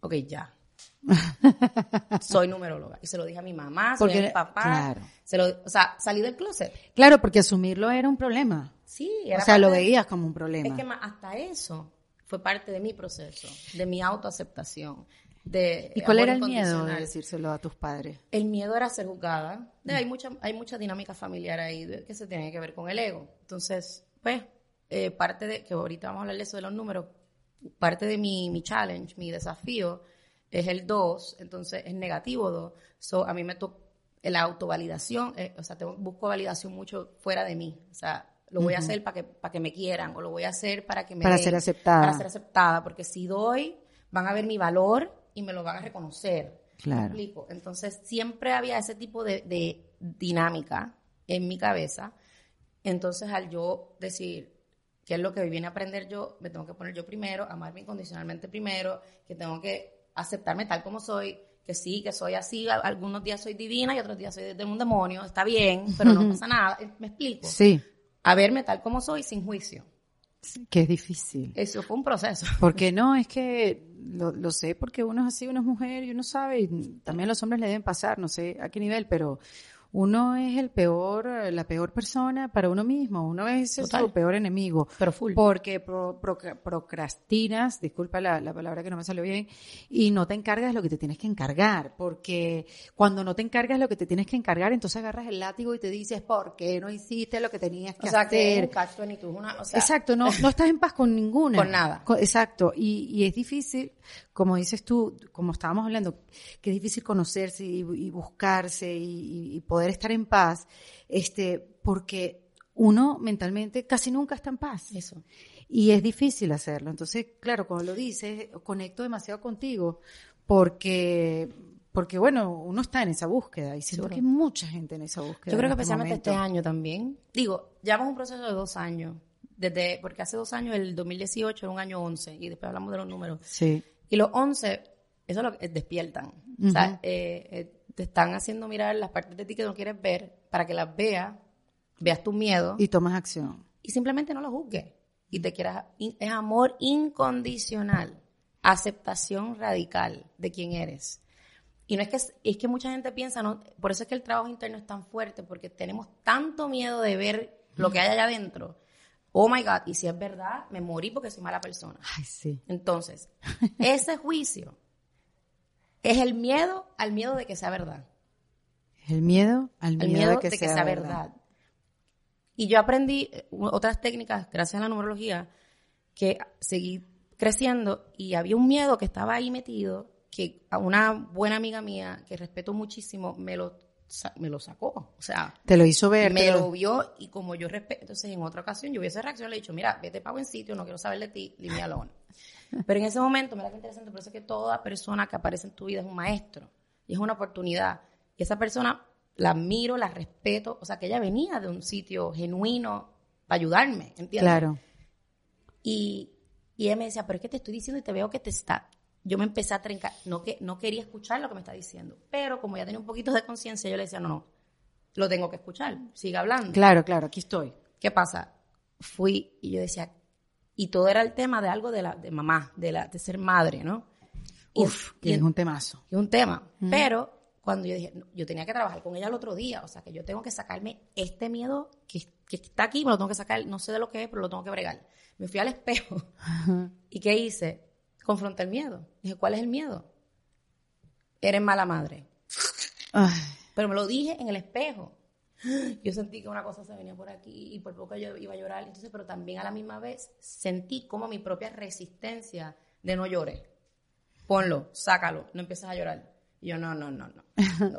ok, ya. <laughs> Soy numeróloga. Y se lo dije a mi mamá, se lo dije a mi Porque- papá. claro. Se lo, o sea, salí del closet. Claro, porque asumirlo era un problema. Sí, O era sea, lo veías como un problema. Es que hasta eso fue parte de mi proceso, de mi autoaceptación. De ¿Y cuál era el miedo de decírselo a tus padres? El miedo era ser juzgada. De- hay, mucha, hay mucha dinámica familiar ahí de- que se tiene que ver con el ego. Entonces, pues, eh, parte de, que ahorita vamos a hablar de eso de los números, parte de mi, mi challenge, mi desafío, es el 2, entonces es negativo 2. So, a mí me toca la autovalidación, eh, o sea, tengo- busco validación mucho fuera de mí. O sea, lo voy a hacer para que, para que me quieran o lo voy a hacer para que me Para den- ser aceptada. Para ser aceptada, porque si doy, van a ver mi valor y me lo van a reconocer. Claro. ¿Me explico? Entonces, siempre había ese tipo de, de dinámica en mi cabeza. Entonces, al yo decir, ¿qué es lo que viene a aprender yo? Me tengo que poner yo primero, amarme incondicionalmente primero, que tengo que aceptarme tal como soy, que sí, que soy así, algunos días soy divina y otros días soy de un demonio, está bien, pero no pasa nada, ¿me explico? Sí, A verme tal como soy sin juicio. Que es difícil. Eso fue un proceso. <laughs> Porque no, es que lo, lo sé porque uno es así, uno es mujer y uno sabe, y también a los hombres le deben pasar, no sé a qué nivel, pero uno es el peor, la peor persona para uno mismo, uno es su peor enemigo. Pero full. Porque procrastinas, disculpa la, la, palabra que no me salió bien, y no te encargas lo que te tienes que encargar, porque cuando no te encargas lo que te tienes que encargar, entonces agarras el látigo y te dices, ¿por qué no hiciste lo que tenías que o sea, hacer? Que ni tú, una, o sea, exacto, no, no estás en paz con ninguna. <laughs> con nada. exacto, y, y es difícil, como dices tú, como estábamos hablando, que es difícil conocerse y, y buscarse y, y, poder estar en paz, este, porque uno mentalmente casi nunca está en paz. Eso. Y es difícil hacerlo. Entonces, claro, cuando lo dices, conecto demasiado contigo porque porque bueno, uno está en esa búsqueda y siento que hay mucha gente en esa búsqueda. Yo creo que este especialmente este año también. Digo, llevamos un proceso de dos años, desde porque hace dos años, el 2018 era un año 11 y después hablamos de los números. Sí. Y los 11, eso lo despiertan. O sea, eh, eh, te están haciendo mirar las partes de ti que no quieres ver para que las veas, veas tu miedo. Y tomas acción. Y simplemente no lo juzgues. Y te quieras, es amor incondicional, aceptación radical de quién eres. Y no es que, es que mucha gente piensa, no, por eso es que el trabajo interno es tan fuerte, porque tenemos tanto miedo de ver lo que hay allá adentro. Oh my God, y si es verdad, me morí porque soy mala persona. Ay, sí. Entonces, <laughs> ese juicio es el miedo al miedo de que sea verdad. El miedo al miedo, de que, sea, verdad. Y yo aprendí otras técnicas, gracias a la numerología, que seguí creciendo y había un miedo que estaba ahí metido, que a una buena amiga mía, que respeto muchísimo, me lo, me lo sacó. O sea, te lo hizo ver. Me lo vio y como yo respeto, entonces en otra ocasión yo hubiese reaccionado, le he dicho, mira, vete para buen sitio, no quiero saber de ti, alone. <laughs> Pero en ese momento, mira qué interesante, por eso es que toda persona que aparece en tu vida es un maestro y es una oportunidad. Y esa persona la admiro, la respeto, o sea, que ella venía de un sitio genuino para ayudarme, ¿entiendes? Claro. Y, y ella me decía, pero es que te estoy diciendo y te veo que te está... Yo me empecé a trencar, no, que, no quería escuchar lo que me está diciendo, pero como ya tenía un poquito de conciencia, yo le decía, no, no, lo tengo que escuchar, siga hablando. Claro, claro, aquí estoy. ¿Qué pasa? Fui y yo decía, y todo era el tema de algo de la de mamá, de la de ser madre, ¿no? Uf, y, es un temazo. Es un tema, pero cuando yo dije, yo tenía que trabajar con ella el otro día, o sea, que yo tengo que sacarme este miedo que, que está aquí, me lo tengo que sacar, no sé de lo que es, pero lo tengo que bregar. Me fui al espejo y ¿qué hice? Confronté el miedo. Dije, ¿cuál es el miedo? Eres mala madre. Pero me lo dije en el espejo. yo sentí que una cosa se venía por aquí y por poco yo iba a llorar, entonces, pero también a la misma vez sentí como mi propia resistencia de no llore. Ponlo, sácalo, no empiezas a llorar. Y yo, no, no, no, no,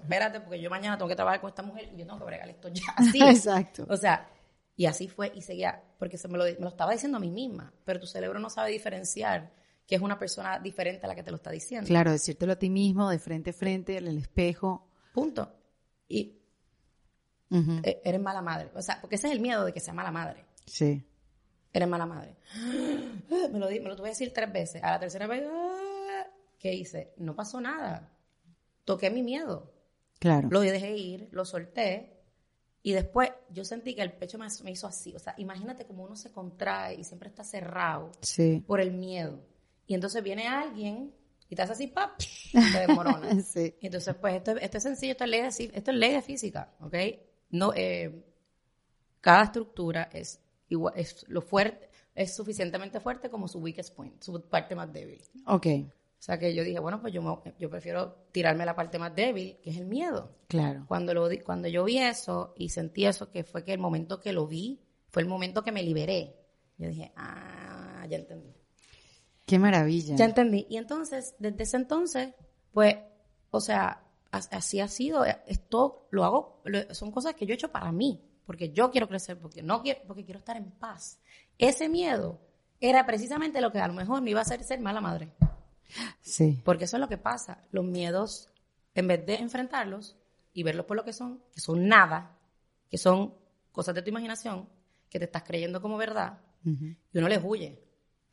espérate, porque yo mañana tengo que trabajar con esta mujer y yo tengo que bregar esto ya <laughs> así. Exacto. O sea, y así fue y seguía, porque se me lo, me lo estaba diciendo a mí misma, pero tu cerebro no sabe diferenciar que es una persona diferente a la que te lo está diciendo. Claro, decírtelo a ti mismo, de frente a frente, en el espejo. Punto. Y e-, eres mala madre. O sea, porque ese es el miedo de que sea mala madre. Sí. Eres mala madre. <gasps> Me lo, me lo tuve que decir tres veces. A la tercera vez, ¿qué hice? No pasó nada. Toqué mi miedo. Claro. Lo dejé ir, lo solté. Y después yo sentí que el pecho me, hizo así. O sea, imagínate cómo uno se contrae y siempre está cerrado sí. por el miedo. Y entonces viene alguien y te hace así, ¡pap! te desmorona. <laughs> sí. Y entonces, pues, esto, esto es sencillo, esto es ley de, esto es ley de física, ¿ok? no, eh, cada estructura es igual, es lo fuerte, es suficientemente fuerte como su weakest point, su parte más débil. Ok. O sea que yo dije, bueno, pues yo, yo prefiero tirarme la parte más débil, que es el miedo. Claro. Cuando, lo, cuando yo vi eso y sentí eso, que fue que el momento que lo vi, fue el momento que me liberé. Yo dije, ah, ya entendí. Qué maravilla. Ya entendí. Y entonces, desde ese entonces, pues, o sea, así ha sido. Esto lo hago, son cosas que yo he hecho para mí, porque yo quiero crecer, porque no quiero, porque quiero estar en paz. Ese miedo era precisamente lo que a lo mejor me iba a hacer ser mala madre. Sí. Porque eso es lo que pasa. Los miedos, en vez de enfrentarlos y verlos por lo que son, que son nada, que son cosas de tu imaginación, que te estás creyendo como verdad, y uno les huye.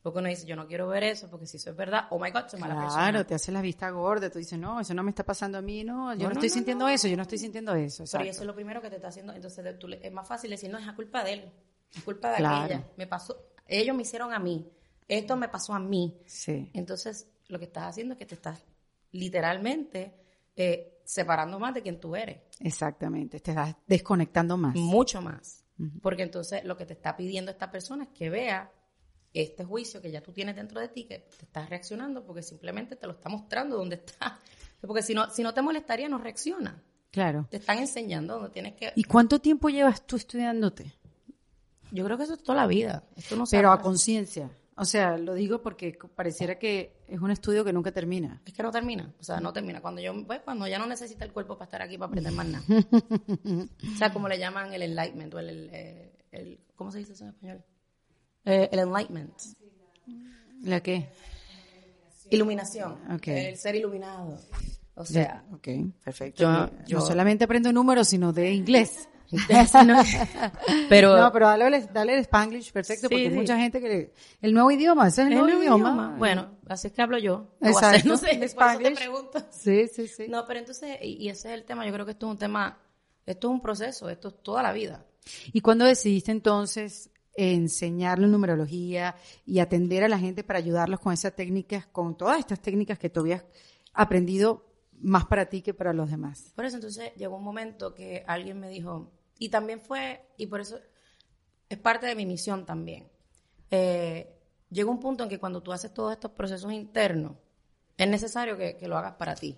Porque uno dice, yo no quiero ver eso, porque si eso es verdad, oh my God, soy mala persona. Claro, te hace la vista gorda, tú dices, no, eso no me está pasando a mí, no, yo no, estoy sintiendo eso, yo no estoy sintiendo eso. Pero eso es lo primero que te está haciendo, entonces es más fácil decir, no, es culpa de él, es culpa de aquella, me pasó, ellos me hicieron a mí, esto me pasó a mí. Sí. Entonces, lo que estás haciendo es que te estás literalmente eh, separando más de quien tú eres. Exactamente, te estás desconectando más. Mucho más. Porque entonces lo que te está pidiendo esta persona es que vea este juicio que ya tú tienes dentro de ti, que te estás reaccionando porque simplemente te lo está mostrando dónde está. <laughs> Porque si no, si no te molestaría, no reacciona. Claro. Te están enseñando dónde tienes que... ¿Y cuánto tiempo llevas tú estudiándote? Yo creo que eso es toda la vida. Esto no Pero a conciencia. O sea, lo digo porque pareciera que es un estudio que nunca termina. Es que no termina, o sea, no termina. Cuando yo, pues, cuando ya no necesita el cuerpo para estar aquí para aprender más nada. <laughs> o sea, como le llaman el enlightenment o el, el, el- ¿cómo se dice eso en español? Eh, el enlightenment. ¿La qué? Iluminación. El ser iluminado. O sea, Ok, perfecto. Yo- no yo- solamente aprendo números, sino de inglés. <laughs> <laughs> pero no, pero dale, el- dale el Spanglish, perfecto, Sí, porque hay mucha gente que... le- el nuevo idioma, ese es el el nuevo, nuevo idioma. idioma. Bueno, así es que hablo yo. ¿Qué voy a hacer? Exacto. <laughs> No sé, por eso te pregunto. Sí, sí, sí. No, pero entonces, y, y ese es el tema, yo creo que esto es un tema, esto es un proceso, esto es toda la vida. ¿Y cuándo decidiste entonces enseñarle numerología y atender a la gente para ayudarlos con esas técnicas, con todas estas técnicas que tú habías aprendido más para ti que para los demás? Por eso entonces llegó un momento que alguien me dijo, y también fue, y por eso es parte de mi misión también. Eh, llegó un punto en que cuando tú haces todos estos procesos internos, es necesario que, que lo hagas para ti.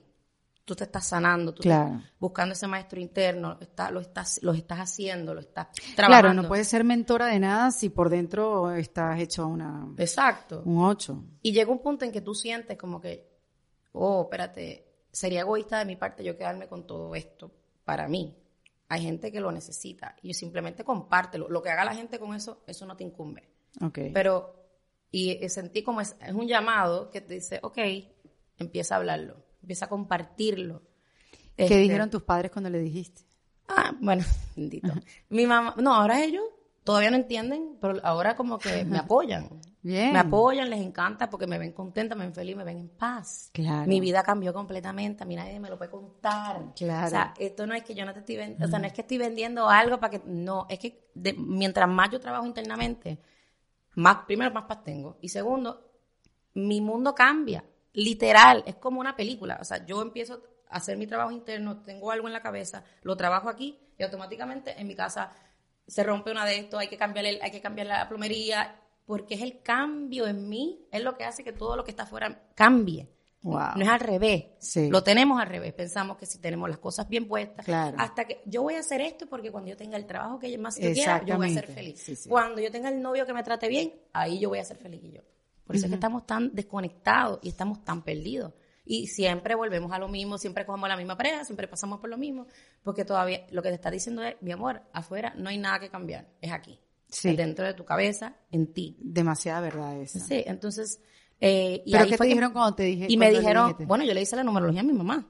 Tú te estás sanando, tú Claro. estás buscando ese maestro interno, está, lo, estás, lo estás haciendo, lo estás trabajando. Claro, no puedes ser mentora de nada si por dentro estás hecho una, Exacto. un 8. Y llega un punto en que tú sientes como que, oh, espérate, sería egoísta de mi parte yo quedarme con todo esto para mí. Hay gente que lo necesita y simplemente compártelo. Lo que haga la gente con eso, eso no te incumbe. Ok. Pero, y, y sentí como es, es un llamado que te dice, ok, empieza a hablarlo, empieza a compartirlo. ¿Qué Este, dijeron tus padres cuando le dijiste? Ah, bueno, <laughs> bendito. Mi mamá, no, ahora ellos todavía no entienden, pero ahora como que me apoyan. Bien. Me apoyan, les encanta porque me ven contenta, me ven feliz, me ven en paz. Claro. Mi vida cambió completamente, a mí nadie me lo puede contar. Claro. O sea, esto no es que yo no te estoy vendiendo, o sea, no es que estoy vendiendo algo para que, no, es que de- mientras más yo trabajo internamente, más, primero, más paz tengo. Y segundo, mi mundo cambia, literal, es como una película. O sea, yo empiezo a hacer mi trabajo interno, tengo algo en la cabeza, lo trabajo aquí y automáticamente en mi casa se rompe una de estos, hay que cambiar, el- hay que cambiar la plomería, porque es el cambio en mí, es lo que hace que todo lo que está afuera cambie. Wow. No es al revés. Sí. Lo tenemos al revés. Pensamos que si tenemos las cosas bien puestas, Claro. hasta que yo voy a hacer esto porque cuando yo tenga el trabajo que más yo quiera, yo voy a ser feliz. Sí, sí. Cuando yo tenga el novio que me trate bien, ahí yo voy a ser feliz y yo. Por eso es que estamos tan desconectados y estamos tan perdidos. Y siempre volvemos a lo mismo, siempre cogemos la misma pareja, siempre pasamos por lo mismo, porque todavía lo que te está diciendo es, mi amor, afuera no hay nada que cambiar, es aquí. Sí. Es dentro de tu cabeza, en ti. Demasiada verdad esa. Sí, entonces... eh, y ¿Pero ahí qué fue te que- dijeron cuando te dije? y me dijeron, bueno, yo le hice la numerología a mi mamá.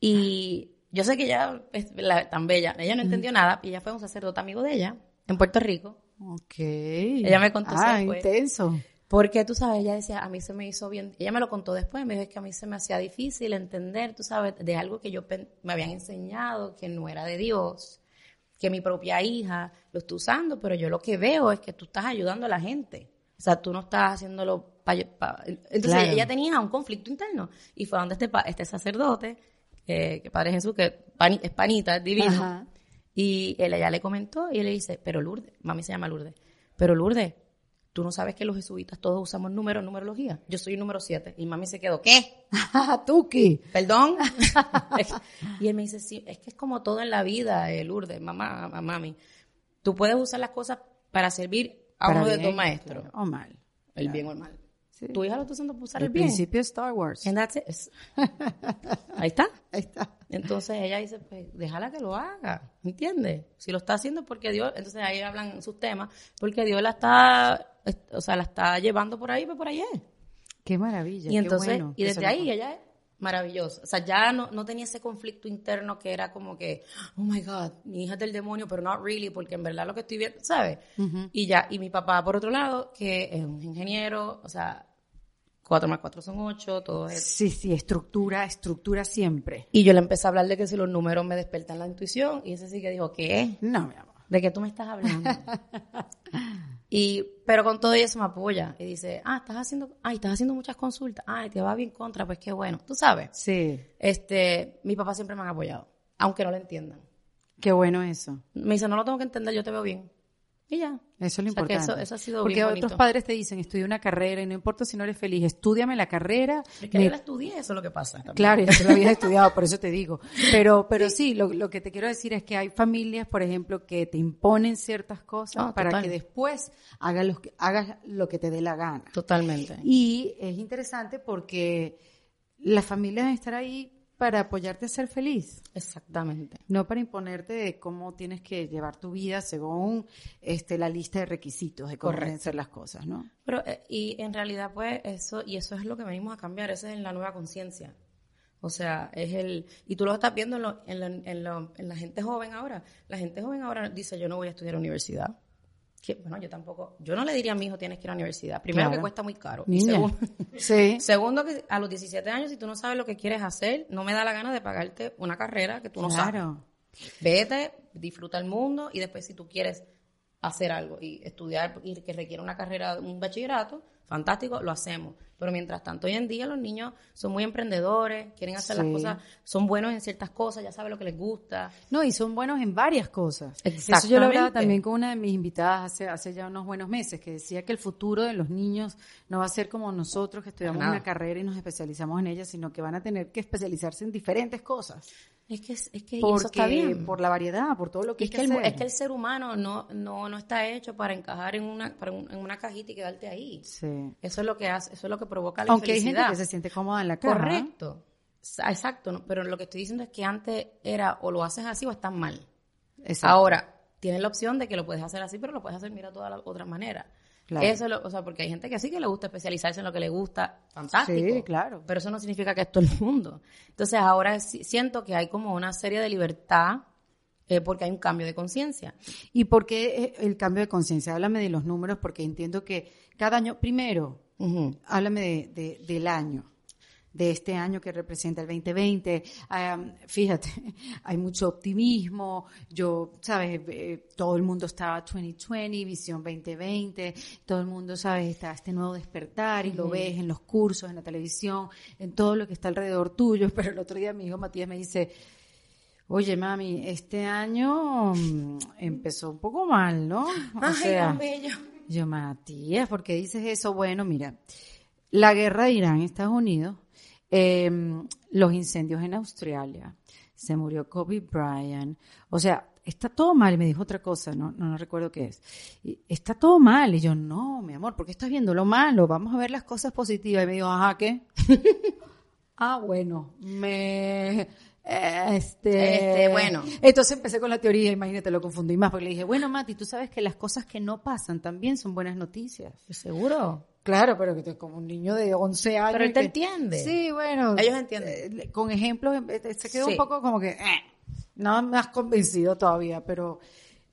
Y yo sé que ella es la- tan bella. Ella no entendió nada. Y ella fue un sacerdote amigo de ella en Puerto Rico. Ok. Ella me contó Ah, después. intenso. Porque tú sabes, ella decía, a mí se me hizo bien. Ella me lo contó después. Me dijo es que a mí se me hacía difícil entender, tú sabes, de algo que yo me habían enseñado que no era de Dios. Que mi propia hija lo está usando. Pero yo lo que veo es que tú estás ayudando a la gente. O sea, tú no estás haciéndolo para... Entonces Claro. ella tenía un conflicto interno. Y fue donde este, pa- este sacerdote, eh, que Padre Jesús, que pani- es panita, es divino. Ajá. Y él ella le comentó y él le dice, pero Lourdes, mami se llama Lourdes, pero Lourdes, tú no sabes que los jesuitas todos usamos números, numerología. Yo soy el número 7. Y mami se quedó, ¿qué? <laughs> Tuki. ¿Perdón? <laughs> <laughs> y él me dice, sí, es que es como todo en la vida, eh, Lourdes, mamá, mami. Tú puedes usar las cosas para servir a Para uno de tus maestros. O mal. El bien o el mal. Sí. Tu hija lo está usando para usar El el bien. principio de Star Wars. And that's it. Es- Ahí está. Ahí está. Entonces ella dice, pues déjala que lo haga, ¿entiendes? Si lo está haciendo es porque Dios, entonces ahí hablan sus temas, porque Dios la está, est- o sea, la está llevando por ahí, pues por ahí es. Qué maravilla. Y qué entonces, bueno y desde ahí ella es maravillosa. O sea, ya no, no tenía ese conflicto interno que era como que, oh my God, mi hija es del demonio, pero not really, porque en verdad lo que estoy viendo, ¿sabes? Y ya, y mi papá, por otro lado, que es un ingeniero, o sea, 4 más 4 son 8, todo es Sí, sí, estructura, estructura siempre. Y yo le empecé a hablar de que si los números me despertan la intuición, y ese sí que dijo, ¿qué? No, mi amor. ¿De qué tú me estás hablando? <laughs> Y, pero con todo eso me apoya y dice, ah, estás haciendo, ay, estás haciendo muchas consultas, ay, te va bien contra, pues qué bueno, tú sabes. Sí. Este, mi papá siempre me han apoyado, aunque no lo entiendan. Qué bueno eso. Me dice, no lo tengo que entender, yo te veo bien. Y ya. Eso es lo O sea, importante. eso- eso ha sido Porque bien otros padres te dicen, estudia una carrera y no importa si no eres feliz, estudiame la carrera. Es que me- yo la estudié, eso es lo que pasa. también. Claro, ya tú lo habías <laughs> estudiado, por eso te digo. Pero, pero sí, lo, lo que te quiero decir es que hay familias, por ejemplo, que te imponen ciertas cosas Ah, para total. que después hagas lo, que, hagas lo que te dé la gana. Totalmente. Y es interesante porque las familias deben estar ahí para apoyarte a ser feliz. Exactamente. No para imponerte de cómo tienes que llevar tu vida según este, la lista de requisitos de cómo deben ser las cosas, ¿no? Pero, eh, y en realidad, pues, eso, y eso es lo que venimos a cambiar, esa es la nueva conciencia. O sea, es el, y tú lo estás viendo en, lo- en, la, en, lo- en la gente joven ahora. La gente joven ahora dice, yo no voy a estudiar universidad. Que, bueno, yo tampoco, yo no le diría a mi hijo, tienes que ir a la universidad. Primero Claro. que cuesta muy caro. Y segundo, <laughs> Sí. <laughs> segundo que a los 17 años, si tú no sabes lo que quieres hacer, no me da la gana de pagarte una carrera que tú no sabes. Claro. Vete, disfruta el mundo y después si tú quieres hacer algo y estudiar y que requiere una carrera, un bachillerato, fantástico, lo hacemos. Pero mientras tanto, hoy en día los niños son muy emprendedores, quieren hacer las cosas, son buenos en ciertas cosas, ya saben lo que les gusta. No, y son buenos en varias cosas. Eso yo lo hablaba también con una de mis invitadas hace, hace ya unos buenos meses, que decía que el futuro de los niños no va a ser como nosotros que estudiamos nada. una carrera y nos especializamos en ella, sino que van a tener que especializarse en diferentes cosas. Es que, es, que eso está bien. por la variedad, por todo lo que es, hay que el, hacer. es que el ser humano no, no, no está hecho para encajar en una, para un- en una cajita y quedarte ahí. Sí. Eso es lo que hace, eso es lo que provoca la Aunque hay gente que se siente cómoda en la caja. Correcto. Exacto, pero lo que estoy diciendo es que antes era o lo haces así o estás mal. Exacto. Ahora, tienes la opción de que lo puedes hacer así, pero lo puedes hacer, mira, todas las otras maneras. Claro. Eso, es lo- o sea, porque hay gente que sí que le gusta especializarse en lo que le gusta, fantástico. Sí, claro. Pero eso no significa que es todo el mundo. Entonces, ahora siento que hay como una serie de libertad eh, porque hay un cambio de conciencia. ¿Y por qué eh, el cambio de conciencia? Háblame de los números, porque entiendo que cada año, primero, Ujú. háblame de, de- del año, de este año que representa el 2020. Am, fíjate, <laughs> hay mucho optimismo. Yo, sabes, Eh, todo el mundo está 2020, visión 2020. Todo el mundo, sabes, está este nuevo despertar y lo ves en los cursos, en la televisión, en todo lo que está alrededor tuyo. <laughs> Pero el otro día mi hijo Matías me dice, Oye, mami, este año mm, empezó un poco mal, ¿no? <laughs> O Ay, sea, bello. yo, Matías, ¿por qué dices eso? Bueno, mira, la guerra de Irán, Estados Unidos, eh, los incendios en Australia, se murió Kobe Bryant, o sea, está todo mal, y me dijo otra cosa, no, no, no recuerdo qué es, Y, está todo mal, y yo, no, mi amor, ¿por qué estás viendo lo malo? Vamos a ver las cosas positivas, y me dijo, ajá, ¿qué? <laughs> ah, bueno, me... Este, Este, bueno. Entonces empecé con la teoría, imagínate, lo confundí más, porque le dije, bueno, Mati, tú sabes que las cosas que no pasan también son buenas noticias. ¿Seguro? Claro, pero que te- como un niño de 11 años. Pero él te que- entiende. Sí, bueno. Ellos entienden. eh, con ejemplos, eh, se quedó un poco como que, eh, no me has convencido todavía, pero,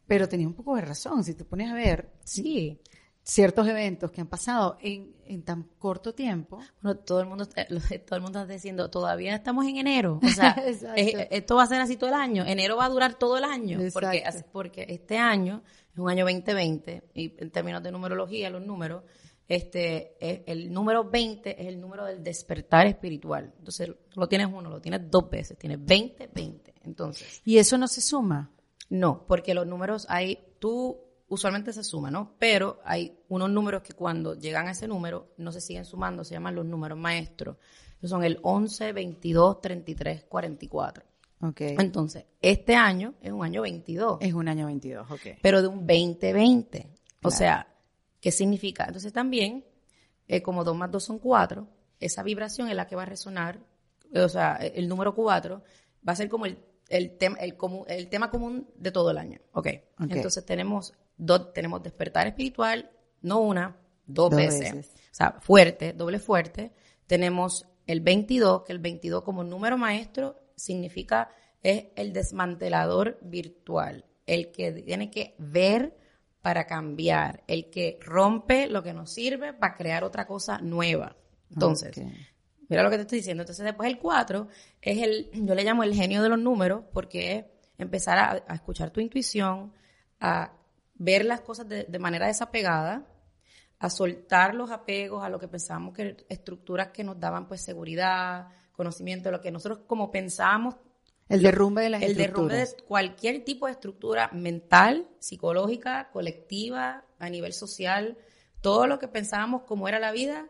pero tenía un poco de razón. Si te pones a ver Sí. Ciertos eventos que han pasado en, en tan corto tiempo, Bueno, todo el mundo, eh, todo el mundo está diciendo, todavía estamos en enero. O sea, <laughs> Exacto. eh, esto va a ser así todo el año. Enero va a durar todo el año. Porque, porque este año es un año 2020 y en términos de numerología, los números, este, es- el número 20 es el número del despertar espiritual. Entonces, lo tienes uno, lo tienes dos veces, tienes 20, 20. Entonces, y eso no se suma. no, porque los números hay, tú usualmente se suma, ¿no? Pero hay unos números que cuando llegan a ese número no se siguen sumando, se llaman los números maestros. Esos son el 11, 22, 33, 44. Ok. Entonces, este año es un año 22, Es un año 22, ok. pero de un 2020. O Claro. sea, ¿qué significa? Entonces también, eh, como 2 más 2 son 4, esa vibración es la que va a resonar, eh, o sea, el número 4 va a ser como el, el, tema el, común- el tema común de todo el año. Ok. Ok. Entonces tenemos, dos, tenemos despertar espiritual, no una, dos, Dos veces. veces. O sea, fuerte, doble fuerte. Tenemos el 22, que el 22 como número maestro significa es el desmantelador virtual, el que tiene que ver para cambiar, el que rompe lo que nos sirve para crear otra cosa nueva. Entonces, mira lo que te estoy diciendo. Entonces, después el 4 es el, yo le llamo el genio de los números, porque es empezar a, a escuchar tu intuición, a ver las cosas de, de manera desapegada, a soltar los apegos a lo que pensábamos que estructuras que nos daban pues seguridad, conocimiento, lo que nosotros como pensábamos el derrumbe de las El derrumbe de cualquier tipo de estructura mental, psicológica, colectiva, a nivel social, todo lo que pensábamos como era la vida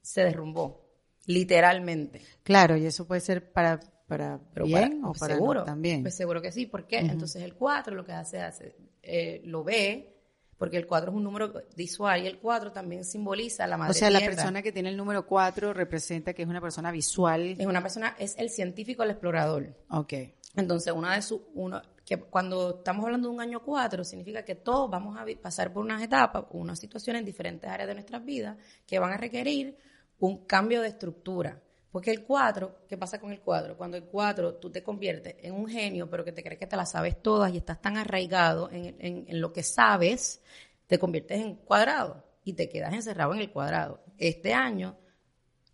se derrumbó, literalmente. Claro, y eso puede ser para, para bien o pues para seguro, también. Pues seguro que sí, ¿por qué? Entonces el 4 lo que hace, hace eh, lo ve, porque el 4 es un número visual y el 4 también simboliza la madre O sea, la persona que tiene el número 4 representa que es una persona visual. Es una persona, es el científico, el explorador. Ok. Entonces, una de sus, uno, que cuando estamos hablando de un año 4, significa que todos vamos a pasar por unas etapas, unas situaciones en diferentes áreas de nuestras vidas que van a requerir un cambio de estructura. Porque el 4, ¿qué pasa con el 4? Cuando el 4 tú te conviertes en un genio, pero que te crees que te las sabes todas y estás tan arraigado en, en- en lo que sabes, te conviertes en cuadrado y te quedas encerrado en el cuadrado. Este año,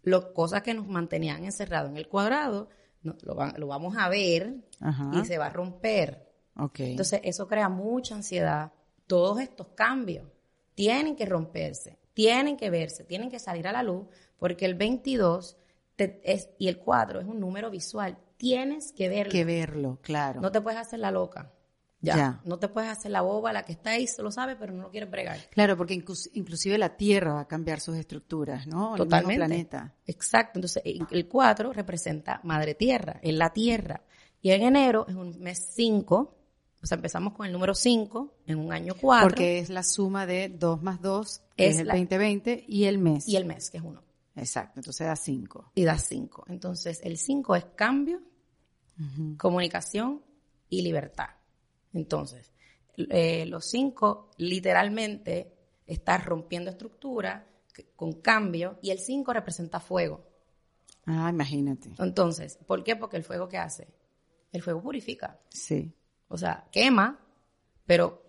las cosas que nos mantenían encerrados en el cuadrado, no- lo, va- lo vamos a ver Ajá. y se va a romper. Entonces, eso crea mucha ansiedad. Todos estos cambios tienen que romperse, tienen que verse, tienen que salir a la luz, porque el 22 te- es, y el 4 es un número visual. Tienes que verlo. que verlo, claro. No te puedes hacer la loca. Ya. Ya. No te puedes hacer la boba, la que está ahí, se lo sabe, pero no lo quieres bregar. Claro, porque inclus- inclusive la Tierra va a cambiar sus estructuras, ¿no? El mismo Totalmente. planeta. Exacto. Entonces, el el 4 representa Madre Tierra, es la Tierra. Y en enero es un mes 5, o sea, empezamos con el número 5 en un año 4. Porque es la suma de 2 más 2, que Es es, el la- 2020, y el mes. Y el mes, que es uno. Exacto, entonces da 5. y da 5. Entonces, el 5 es cambio, comunicación y libertad. Entonces, eh, los 5 literalmente está rompiendo estructura con cambio y el 5 representa fuego. Ah, imagínate. Entonces, ¿por qué? Porque el fuego ¿qué hace? El fuego purifica. Sí. O sea, quema, pero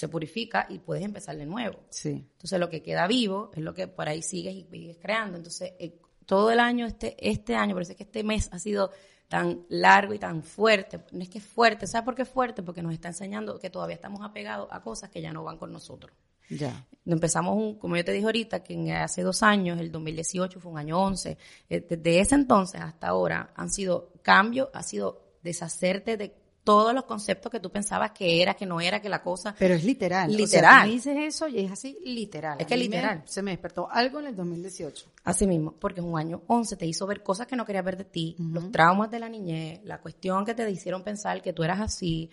se purifica y puedes empezar de nuevo. Sí. Entonces lo que queda vivo es lo que por ahí sigues y sigues creando. Entonces eh, todo el año, este, este año, por eso es que este mes ha sido tan largo y tan fuerte. No es que es fuerte, ¿sabes por qué es fuerte? Porque nos está enseñando que todavía estamos apegados a cosas que ya no van con nosotros. Ya. Empezamos, un, como yo te dije ahorita, que en- hace dos años, el 2018 fue un año 11. Eh, Desde ese entonces hasta ahora han sido cambios, ha sido deshacerte de todos los conceptos que tú pensabas que era, que no era, que la cosa. Pero es literal. O sea, Literal. tú me dices eso y es así, literal. Es que literal. me- se me despertó algo en el 2018. Así mismo, porque es un año 11, te hizo ver cosas que no querías ver de ti, los traumas de la niñez, la cuestión que te hicieron pensar que tú eras así,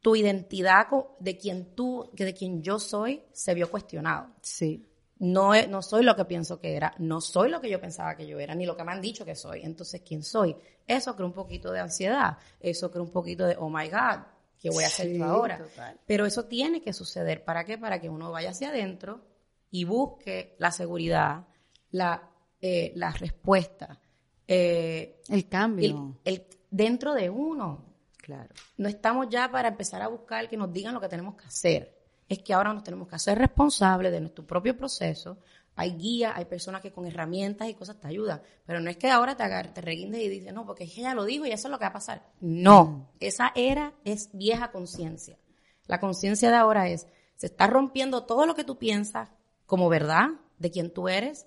tu identidad de quien tú, que de quien yo soy, se vio cuestionado. Sí. No, es- no soy lo que pienso que era, no soy lo que yo pensaba que yo era, ni lo que me han dicho que soy. Entonces, ¿quién soy? Eso crea un poquito de ansiedad, eso crea un poquito de, oh my God, ¿qué voy a hacer Sí, yo ahora? total. Pero eso tiene que suceder. ¿Para qué? Para que uno vaya hacia adentro y busque la seguridad, la, eh, la respuesta, eh, El el, cambio. el- dentro de uno. Claro. No estamos ya para empezar a buscar que nos digan lo que tenemos que hacer. Es que ahora nos tenemos que hacer responsables de nuestro propio proceso. Hay guías, hay personas que con herramientas y cosas te ayudan. Pero no es que ahora te, agar- te reguindes y dices, no, porque es que ella lo dijo y eso es lo que va a pasar. No, esa era es vieja conciencia. La conciencia de ahora es, se está rompiendo todo lo que tú piensas como verdad de quien tú eres.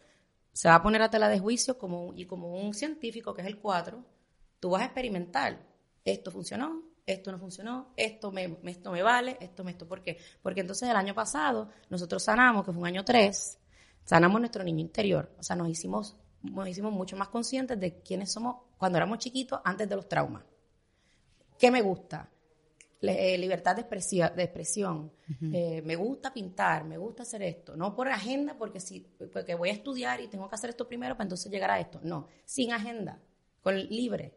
Se va a poner a tela de juicio como, y como un científico, que es el 4, tú vas a experimentar. Esto funcionó, esto no funcionó, esto me, esto me vale, esto me esto. ¿Por qué? Porque entonces el año pasado nosotros sanamos, que fue un año 3, sanamos nuestro niño interior. O sea, nos hicimos, nos hicimos mucho más conscientes de quiénes somos cuando éramos chiquitos antes de los traumas. ¿Qué me gusta? Le- eh, libertad de expresión. Eh, me gusta pintar, me gusta hacer esto. No por agenda, porque, si, porque voy a estudiar y tengo que hacer esto primero para entonces llegar a esto. No, sin agenda, con libre.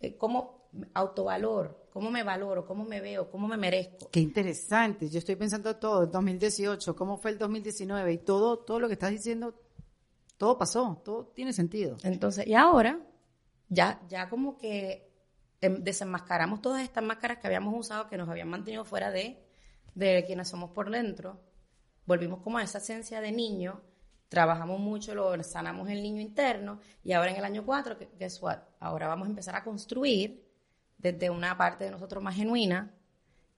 Eh, ¿Cómo autovalor? ¿Cómo me valoro? ¿Cómo me veo? ¿Cómo me merezco? Qué interesante. Yo estoy pensando todo, el 2018, cómo fue el 2019 y todo, todo lo que estás diciendo, todo pasó, todo tiene sentido. Entonces, y ahora, ya, ya como que em, desenmascaramos todas estas máscaras que habíamos usado, que nos habían mantenido fuera de, de quienes somos por dentro. Volvimos como a esa esencia de niño, trabajamos mucho, lo sanamos el niño interno, y ahora en el año 4, guess what? Ahora vamos a empezar a construir desde una parte de nosotros más genuina,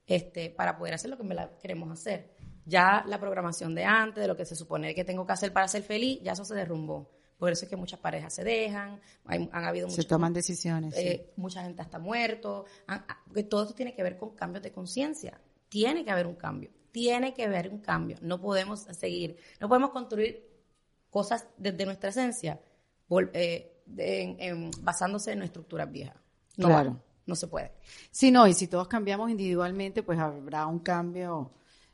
este, para poder hacer lo que queremos hacer. Ya la programación de antes, de lo que se supone que tengo que hacer para ser feliz, ya eso se derrumbó. Por eso es que muchas parejas se dejan, han habido Se toman decisiones. Eh, mucha gente está muerto. porque todo esto tiene que ver con cambios de conciencia. Tiene que haber un cambio. Tiene que haber un cambio. No podemos seguir, no podemos construir cosas desde nuestra esencia eh, basándose en estructuras viejas. No, claro. No se puede. Sí, no, y si todos cambiamos individualmente, pues habrá un cambio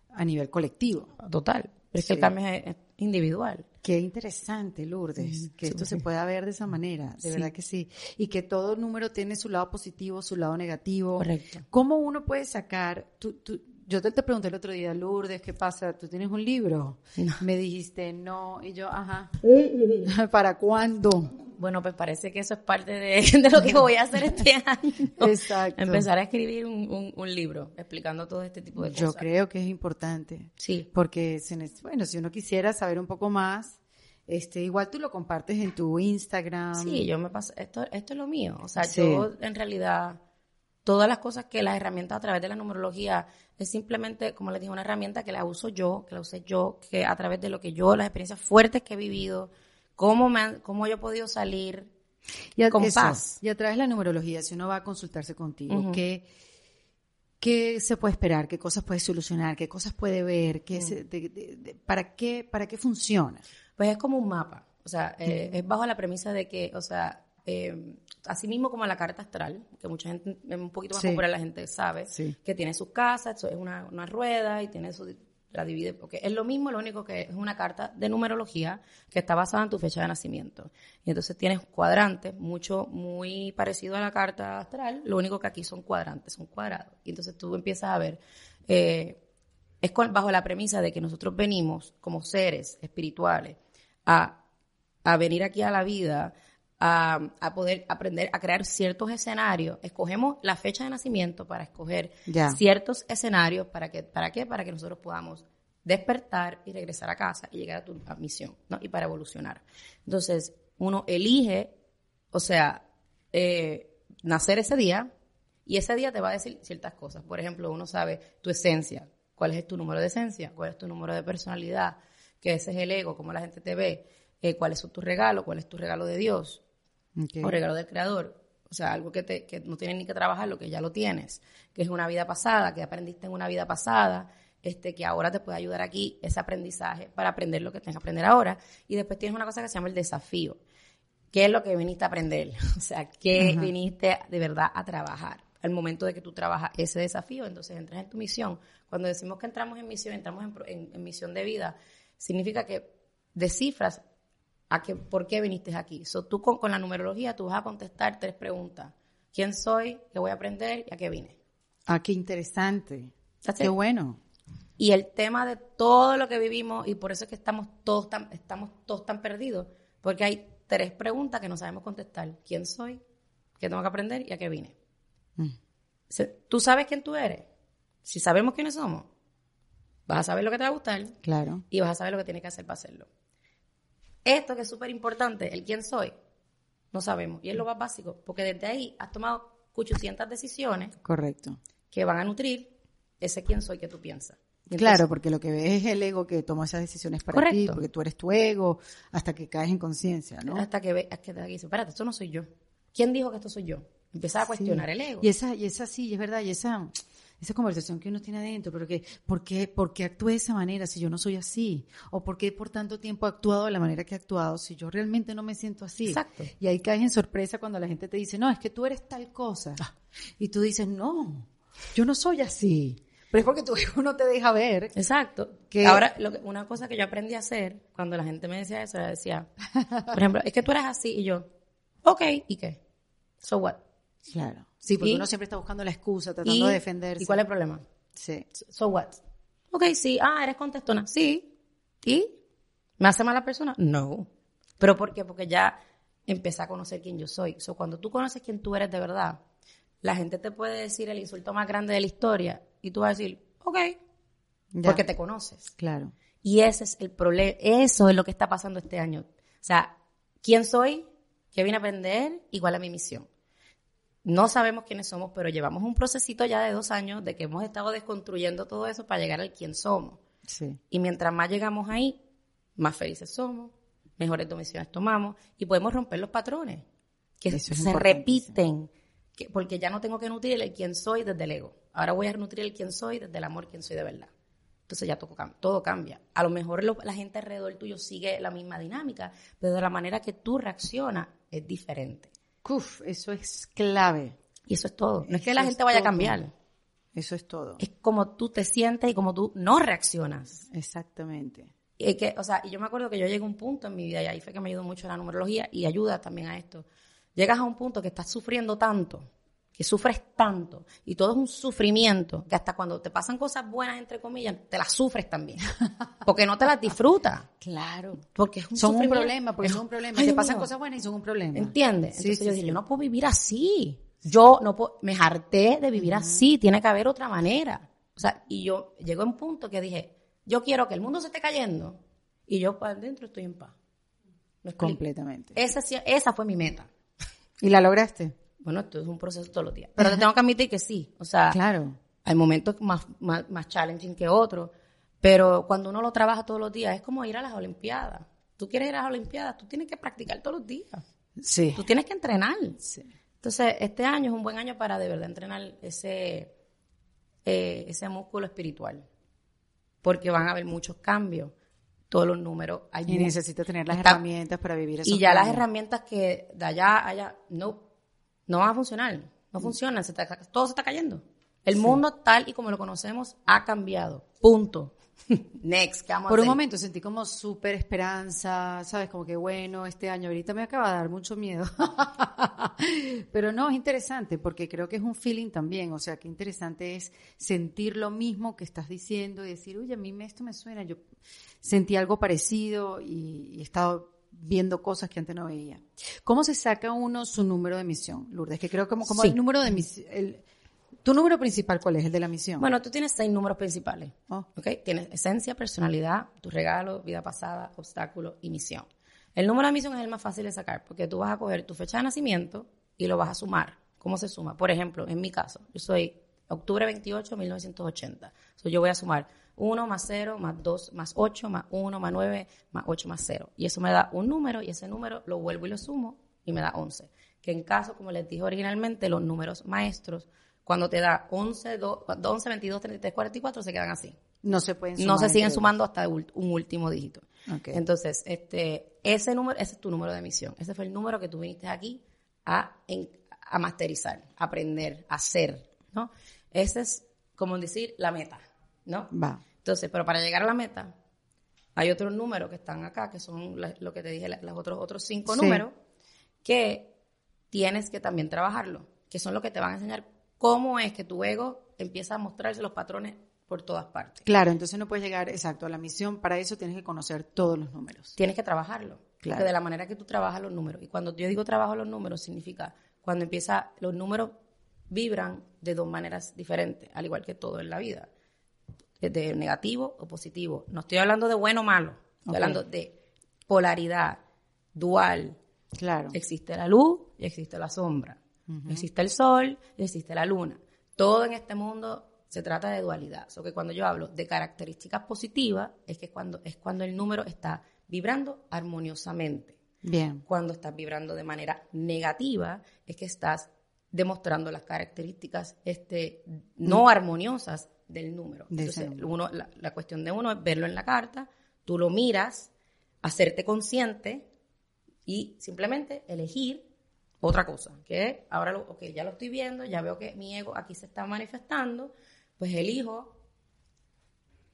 a nivel colectivo. Total. Pero es que el cambio es individual. Qué interesante, Lourdes, que esto se pueda ver de esa manera, de verdad que sí. Y que todo número tiene su lado positivo, su lado negativo. Correcto. ¿Cómo uno puede sacar, tú, yo te, pregunté el otro día, Lourdes, ¿qué pasa? ¿Tú tienes un libro? Me dijiste no, y yo, ajá. <laughs> ¿Para cuándo? Bueno, pues parece que eso es parte de, <laughs> lo que voy a hacer este <laughs> año. Exacto. Empezar a escribir un, libro explicando todo este tipo de cosas. Yo creo que es importante. Sí. Porque, bueno, si uno quisiera saber un poco más, este, igual tú lo compartes en tu Instagram. Sí, yo me paso, esto, esto es lo mío. O sea, yo en realidad, todas las cosas que las herramientas a través de la numerología es simplemente, como les dije, una herramienta que la uso yo, que la usé yo, que a través de lo que yo, las experiencias fuertes que he vivido, cómo, me cómo yo he podido salir y con paz. Y a través de la numerología, si uno va a consultarse contigo, ¿qué, se puede esperar? ¿Qué cosas puede solucionar? ¿Qué cosas puede ver? ¿Qué para, qué, ¿Para qué funciona? Pues es como un mapa. O sea, eh, es bajo la premisa de que, o sea, eh, así mismo como la carta astral, que mucha gente, un poquito más popular la gente sabe, que tiene sus casas, es una, una rueda y tiene su la divide, porque es lo mismo, lo único que es una carta de numerología que está basada en tu fecha de nacimiento. Y entonces tienes cuadrantes, mucho, muy parecido a la carta astral, lo único que aquí son cuadrantes, son cuadrados. Y entonces tú empiezas a ver, eh, es bajo la premisa de que nosotros venimos como seres espirituales a, a venir aquí a la vida a, poder aprender a crear ciertos escenarios. Escogemos la fecha de nacimiento para escoger ciertos escenarios. ¿Para, que, ¿Para qué? Para que nosotros podamos despertar y regresar a casa y llegar a tu misión, ¿no? Y para evolucionar. Entonces, uno elige, o sea, eh, nacer ese día y ese día te va a decir ciertas cosas. Por ejemplo, uno sabe tu esencia, cuál es tu número de esencia, cuál es tu número de personalidad, que ese es el ego, cómo la gente te ve, eh, cuáles son tus regalos, cuál es tu regalo de Dios, o regalo del creador. O sea, algo que, te, que no tienes ni que trabajar, lo que ya lo tienes, que es una vida pasada, que aprendiste en una vida pasada, este, que ahora te puede ayudar aquí ese aprendizaje para aprender lo que tienes que aprender ahora. Y después tienes una cosa que se llama el desafío. ¿Qué es lo que viniste a aprender? <laughs> O sea, ¿qué viniste de verdad a trabajar? Al momento de que tú trabajas ese desafío, entonces entras en tu misión. Cuando decimos que entramos en misión, entramos en misión de vida, significa que descifras a que, por qué viniste aquí. So, tú con, la numerología tú vas a contestar tres preguntas. ¿Quién soy? ¿Qué voy a aprender? ¿Y a qué vine? Ah, qué interesante. Qué bueno. Y el tema de todo lo que vivimos, y por eso es que estamos todos tan, estamos todos tan perdidos, porque hay tres preguntas que no sabemos contestar. ¿Quién soy? ¿Qué tengo que aprender? ¿Y a qué vine? Mm. ¿Tú sabes quién tú eres? Si sabemos quiénes somos, vas a saber lo que te va a gustar. Claro. Y vas a saber lo que tienes que hacer para hacerlo. Esto que es súper importante, el quién soy, no sabemos. Y es lo más básico, porque desde ahí has tomado 800 decisiones. Correcto. Que van a nutrir ese quién soy que tú piensas. claro, porque lo que ves es el ego que toma esas decisiones para ti, porque tú eres tu ego, hasta que caes en conciencia, ¿no? Hasta que ves, que te dices, espérate, esto no soy yo. ¿Quién dijo que esto soy yo? Empezar a cuestionar el ego. Y esa, y esa sí, es verdad, y esa, esa conversación que uno tiene adentro, pero que, ¿por qué, ¿por qué actúe de esa manera si yo no soy así? ¿O por qué por tanto tiempo he actuado de la manera que he actuado si yo realmente no me siento así? Exacto. Y ahí caes en sorpresa cuando la gente te dice, no, es que tú eres tal cosa. Ah. Y tú dices, no, yo no soy así. Pero es porque tu hijo no te deja ver. Exacto. Que Ahora, lo que, una cosa que yo aprendí a hacer cuando la gente me decía eso, decía, por ejemplo, es que tú eres así y yo, ok, ¿y qué? So what? Claro. Sí, porque uno siempre está buscando la excusa, tratando de defenderse. ¿Y cuál es el problema? Sí. So what? Ok, sí. Ah, eres contestona. Sí. ¿Y? ¿Me hace mala persona? No. ¿Pero por qué? Porque ya empecé a conocer quién yo soy. So, cuando tú conoces quién tú eres de verdad, la gente te puede decir el insulto más grande de la historia y tú vas a decir, ok, porque te conoces. Claro. Y ese es el problema, eso es lo que está pasando este año. O sea, ¿quién soy? ¿Qué vine a aprender? Igual a mi misión no sabemos quiénes somos, pero llevamos un procesito ya de dos años de que hemos estado desconstruyendo todo eso para llegar al quién somos. Sí. Y mientras más llegamos ahí, más felices somos, mejores decisiones tomamos y podemos romper los patrones que Eso se repiten, que- porque ya no tengo que nutrir el quién soy desde el ego. Ahora voy a nutrir el quién soy desde el amor, quién soy de verdad. Entonces ya todo, todo cambia. A lo mejor lo- la gente alrededor tuyo sigue la misma dinámica, pero de la manera que tú reaccionas es diferente. Uf, eso es clave. Y eso es todo. No es que Eso la gente vaya a cambiar, Eso es todo. es como tú te sientes y como tú no reaccionas. Exactamente. Y que, o sea, y yo me acuerdo que yo llegué a un punto en mi vida, y ahí fue que me ayudó mucho la numerología y ayuda también a esto. Llegas a un punto que estás sufriendo tanto, que sufres tanto, y todo es un sufrimiento, que hasta cuando te pasan cosas buenas, entre comillas, te las sufres también. <laughs> Porque no te las disfrutas. Claro. Porque es un Son un problema, porque Es- son un problema. Ay, Te pasan mío. cosas buenas y son un problema. ¿Entiendes? Sí, Entonces sí, yo dije, sí. yo no puedo vivir así. Yo no puedo, me harté de vivir así, tiene que haber otra manera. O sea, y yo llegó a un punto que dije, yo quiero que el mundo se esté cayendo y yo para adentro estoy en paz. Completamente. Esa, sí- esa fue mi meta. ¿Y la lograste? Bueno, esto es un proceso todos los días. Pero te tengo que admitir que sí. O sea, Claro. hay momentos más, más, más challenging que otros. Pero cuando uno lo trabaja todos los días, es como ir a las Olimpiadas. Tú quieres ir a las Olimpiadas, tú tienes que practicar todos los días. Sí. Tú tienes que entrenar. Sí. Entonces, este año es un buen año para de verdad entrenar ese, eh, ese músculo espiritual. Porque van a haber muchos cambios. Todos los números. Hay Y necesitas tener las Está- herramientas para vivir esos y ya las herramientas que de allá allá no, no van a funcionar. No se está- todo se está cayendo. El mundo tal y como lo conocemos ha cambiado. Punto. <laughs> Next. ¿qué vamos a Por un hacer? momento sentí como súper esperanza, ¿sabes? Como que bueno, este año ahorita me acaba de dar mucho miedo. <laughs> Pero no, es interesante porque creo que es un feeling también. O sea, qué interesante es sentir lo mismo que estás diciendo y decir, oye, a mí esto me suena. Yo sentí algo parecido y, y he estado viendo cosas que antes no veía. ¿Cómo se saca uno su número de misión, Lourdes? Que creo como, como Sí. el número de misión. ¿Tu número principal cuál es? El de la misión. Bueno, tú tienes seis números principales. Oh. ¿ok? Tienes esencia, personalidad, tu regalo, vida pasada, obstáculo y misión. El número de misión es el más fácil de sacar porque tú vas a coger tu fecha de nacimiento y lo vas a sumar. ¿Cómo se suma? Por ejemplo, en mi caso, yo soy octubre 28, 1980. So, yo voy a sumar 1 más 0 más 2 más 8 más 1 más 9 más 8 más 0. Y eso me da un número y ese número lo vuelvo y lo sumo y me da 11. Que en caso, como les dije originalmente, los números maestros, cuando te da 11, 2, 11 22, 33, 44, se quedan así. no se pueden No sumar se siguen sumando hasta un último dígito. Ok. Entonces, este, ese número, ese es tu número de emisión. Ese fue el número que tú viniste aquí a, en- a masterizar, aprender, hacer, ¿no? Ese es, como decir, la meta, ¿no? Va. Entonces, pero para llegar a la meta, hay otros números que están acá, que son la- lo que te dije, la- los otros, otros cinco Sí. números, que tienes que también trabajarlo, que son los que te van a enseñar cómo es que tu ego empieza a mostrarse los patrones por todas partes. Claro, entonces no puedes llegar exacto a la misión. Para eso tienes que conocer todos los números. Tienes que trabajarlo. Claro. Porque de la manera que tú trabajas los números. Y cuando yo digo trabajo los números, significa cuando empieza, los números vibran de dos maneras diferentes, al igual que todo en la vida. De negativo o positivo. No estoy hablando de bueno o malo. Estoy hablando de polaridad, dual. Claro. Existe la luz y existe la sombra. Existe el sol y existe la luna. Todo en este mundo se trata de dualidad. So que cuando yo hablo de características positivas, es que cuando, es cuando el número está vibrando armoniosamente. Bien. Cuando estás vibrando de manera negativa, es que estás demostrando las características este, no armoniosas del número. De Entonces, número. uno, la, la cuestión de uno es verlo en la carta, tú lo miras, hacerte consciente y simplemente elegir otra cosa, que ahora lo, ok, ya lo estoy viendo, ya veo que mi ego aquí se está manifestando, pues elijo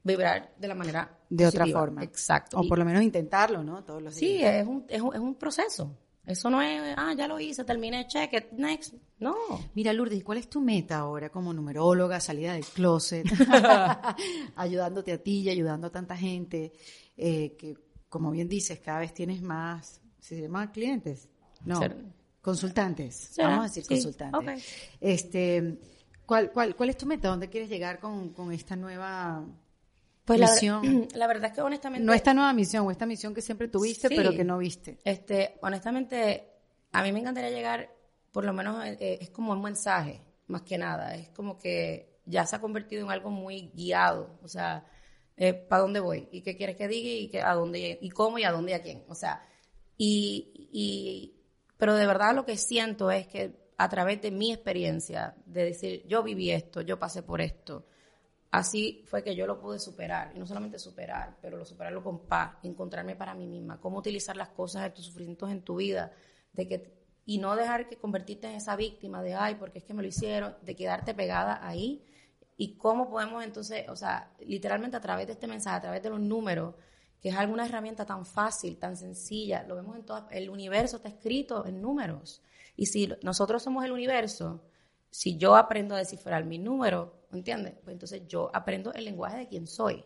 vibrar de la manera De otra forma. Exacto. O Y- por lo menos intentarlo, ¿no? Todos los Sí, días. es un, es, un, es un proceso. Eso no es, ah, ya lo hice, terminé, check it, next. No. Mira, Lourdes, ¿y cuál es tu meta ahora como numeróloga, salida del closet, <laughs> ayudándote a ti y ayudando a tanta gente eh, que, como bien dices, cada vez tienes más, ¿se llama clientes? No, consultantes. ¿Será? Vamos a decir Sí, consultantes. Este, ¿cuál, cuál, ¿Cuál es tu meta? ¿Dónde quieres llegar con, con esta nueva Pues misión? <clears throat> la verdad es que honestamente. no esta nueva misión, o esta misión que siempre tuviste, Sí. pero que no viste. Este, honestamente, a mí me encantaría llegar por lo menos eh, eh, es como un mensaje, más que nada. Es como que ya se ha convertido en algo muy guiado. O sea, eh, ¿para dónde voy? ¿Y qué quieres que diga? ¿Y que, a dónde? ¿Y cómo? ¿Y a dónde? ¿Y a quién? O sea, y, y, pero de verdad lo que siento es que a través de mi experiencia, de decir, yo viví esto, yo pasé por esto, así fue que yo lo pude superar. Y no solamente superar, pero lo superarlo con paz, encontrarme para mí misma, cómo utilizar las cosas de tus sufrimientos en tu vida, de que y no dejar que convertirte en esa víctima de, ay, porque es que me lo hicieron, de quedarte pegada ahí. Y cómo podemos entonces, o sea, literalmente a través de este mensaje, a través de los números, que es alguna herramienta tan fácil, tan sencilla, lo vemos en todo, el universo está escrito en números. Y si nosotros somos el universo, si yo aprendo a descifrar mi número, ¿entiendes? Pues entonces yo aprendo el lenguaje de quién soy.